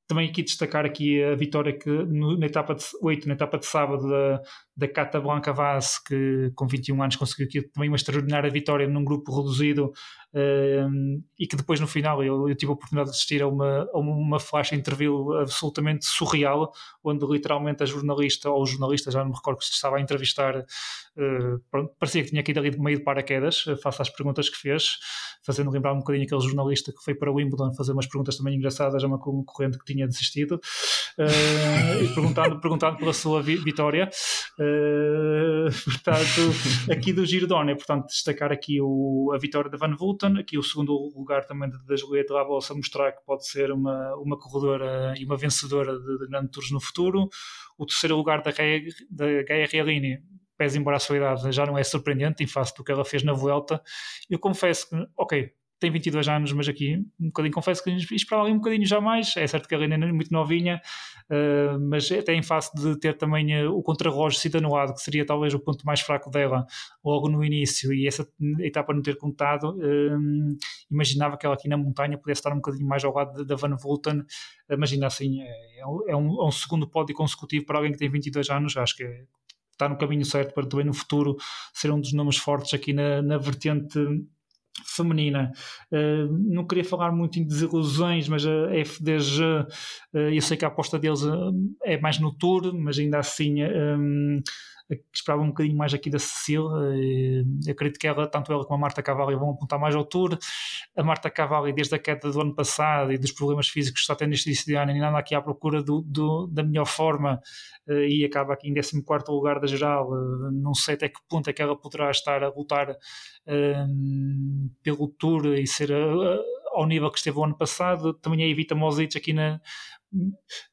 Também aqui destacar aqui a vitória que no, na etapa de 8, na etapa de sábado da, da Cata Blanca Vaz, que com 21 anos conseguiu aqui também uma extraordinária vitória num grupo reduzido uh, e que depois no final eu, eu, tive a oportunidade de assistir a uma, a uma flash interview absolutamente surreal, onde literalmente a jornalista ou o jornalista, já não me recordo se estava a entrevistar, uh, pronto, parecia que tinha caído ali de meio de paraquedas, uh, face às perguntas que fez, fazendo lembrar um bocadinho aquele jornalista que foi para o Wimbledon fazer umas perguntas também engraçadas a uma concorrente que tinha desistido. Uh, e perguntando, perguntando pela sua vi vitória. Uh, portanto, aqui do Giro Dona, portanto, destacar aqui o, a vitória da Van Vulten, aqui o segundo lugar também da Julieta La Bolsa, mostrar que pode ser uma, uma corredora e uma vencedora de, de grandes tours no futuro. O terceiro lugar da, da Gaia Realini, pese embora a sua idade já não é surpreendente em face do que ela fez na Vuelta. Eu confesso que, ok, tem 22 anos, mas aqui um bocadinho confesso que esperava ali um bocadinho já mais. É certo que ela ainda é muito novinha, uh, mas até em face de ter também uh, o contrarrelógio sido anulado, que seria talvez o ponto mais fraco dela logo no início, e essa etapa não ter contado, uh, imaginava que ela aqui na montanha pudesse estar um bocadinho mais ao lado da Van Vulten. Imagina assim, é, é, um, é um segundo pódio consecutivo para alguém que tem 22 anos, acho que é, está no caminho certo para também no futuro ser um dos nomes fortes aqui na, na vertente feminina. Uh, não queria falar muito em desilusões, mas a FDG, uh, eh, eu sei que a aposta deles uh, é mais no Tour, mas ainda assim um, esperava um bocadinho mais aqui da Cecília. Eu acredito que ela, tanto ela como a Marta Cavalli vão apontar mais ao Tour. A Marta Cavalli, desde a queda do ano passado e dos problemas físicos que está tendo neste início de ano, ainda anda aqui à procura do, do, da melhor forma e acaba aqui em 14 lugar da geral. Não sei até que ponto é que ela poderá estar a lutar um, pelo Tour e ser a, ao nível que esteve o ano passado. Também a Evita Mosic aqui na,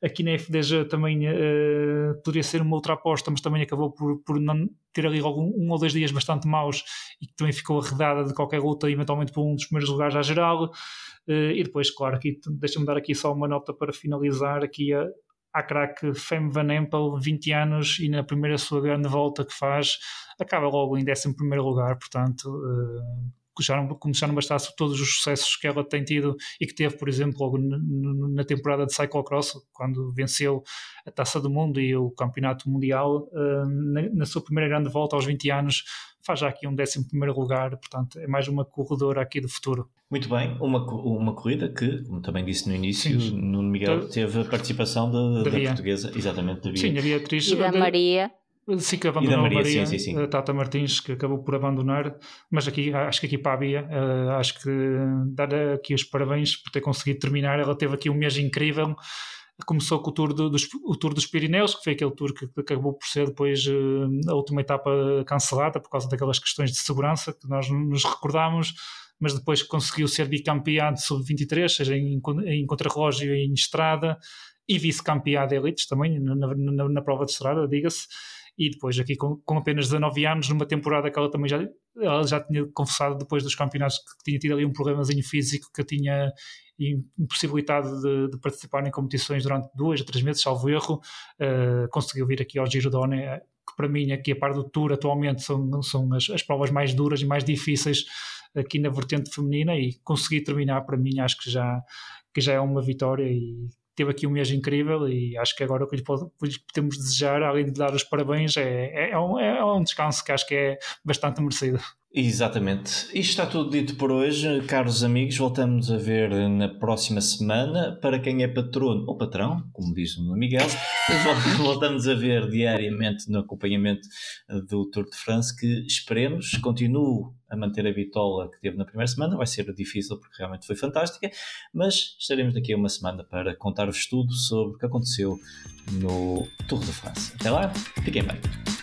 aqui na FDG também uh, poderia ser uma outra aposta, mas também acabou por, por ter ali algum, um ou dois dias bastante maus e que também ficou arredada de qualquer luta, eventualmente por um dos primeiros lugares à geral. Uh, e depois, claro, aqui deixa-me dar aqui só uma nota para finalizar aqui a, a craque Femme Van Empel, 20 anos, e na primeira sua grande volta que faz, acaba logo em 11 lugar, portanto, uh, já não, como já não bastasse todos os sucessos que ela tem tido e que teve, por exemplo, logo na temporada de cyclocross, quando venceu a Taça do Mundo e o Campeonato Mundial, na, na sua primeira grande volta aos 20 anos, faz já aqui um 11 lugar, portanto é mais uma corredora aqui do futuro. Muito bem, uma, uma corrida que, como também disse no início, Sim. Nuno Miguel teve a participação da, da, da portuguesa, exatamente, da Bia. Sim, a Beatriz. E da Maria. Sim, que abandonou Maria, Maria, sim, sim. A Tata Martins, que acabou por abandonar, mas aqui acho que aqui para a Bia, uh, acho que dar aqui os parabéns por ter conseguido terminar. Ela teve aqui um mês incrível. Começou com o Tour, do, dos, o tour dos Pirineus, que foi aquele tour que, que acabou por ser depois uh, a última etapa cancelada por causa daquelas questões de segurança que nós nos recordamos, mas depois conseguiu ser bicampeão de sub-23, seja em, em contrarrelógio em estrada, e vice-campeã de elites também na, na, na prova de estrada, diga-se e depois aqui com, com, apenas 19 anos, numa temporada que ela também já, ela já tinha confessado depois dos campeonatos que tinha tido ali um problemazinho físico que a tinha impossibilitado de, de, participar em competições durante dois ou três meses, salvo erro, uh, conseguiu vir aqui ao Giro Done, que para mim aqui a par do Tour atualmente são, são as, as provas mais duras e mais difíceis aqui na vertente feminina e conseguir terminar para mim acho que já, que já é uma vitória e teve aqui um mês incrível e acho que agora o que lhe, podemos desejar, além de dar os parabéns, é, é, é, um, é um descanso que acho que é bastante merecido. Exatamente. Isto está tudo dito por hoje, caros amigos. Voltamos a ver na próxima semana. Para quem é patrono ou patrão, como diz o Miguel, voltamos a ver diariamente no acompanhamento do Tour de France, que esperemos continue a manter a bitola que teve na primeira semana. Vai ser difícil porque realmente foi fantástica, mas estaremos daqui a uma semana para contar-vos tudo sobre o que aconteceu no Tour de France. Até lá, fiquem bem.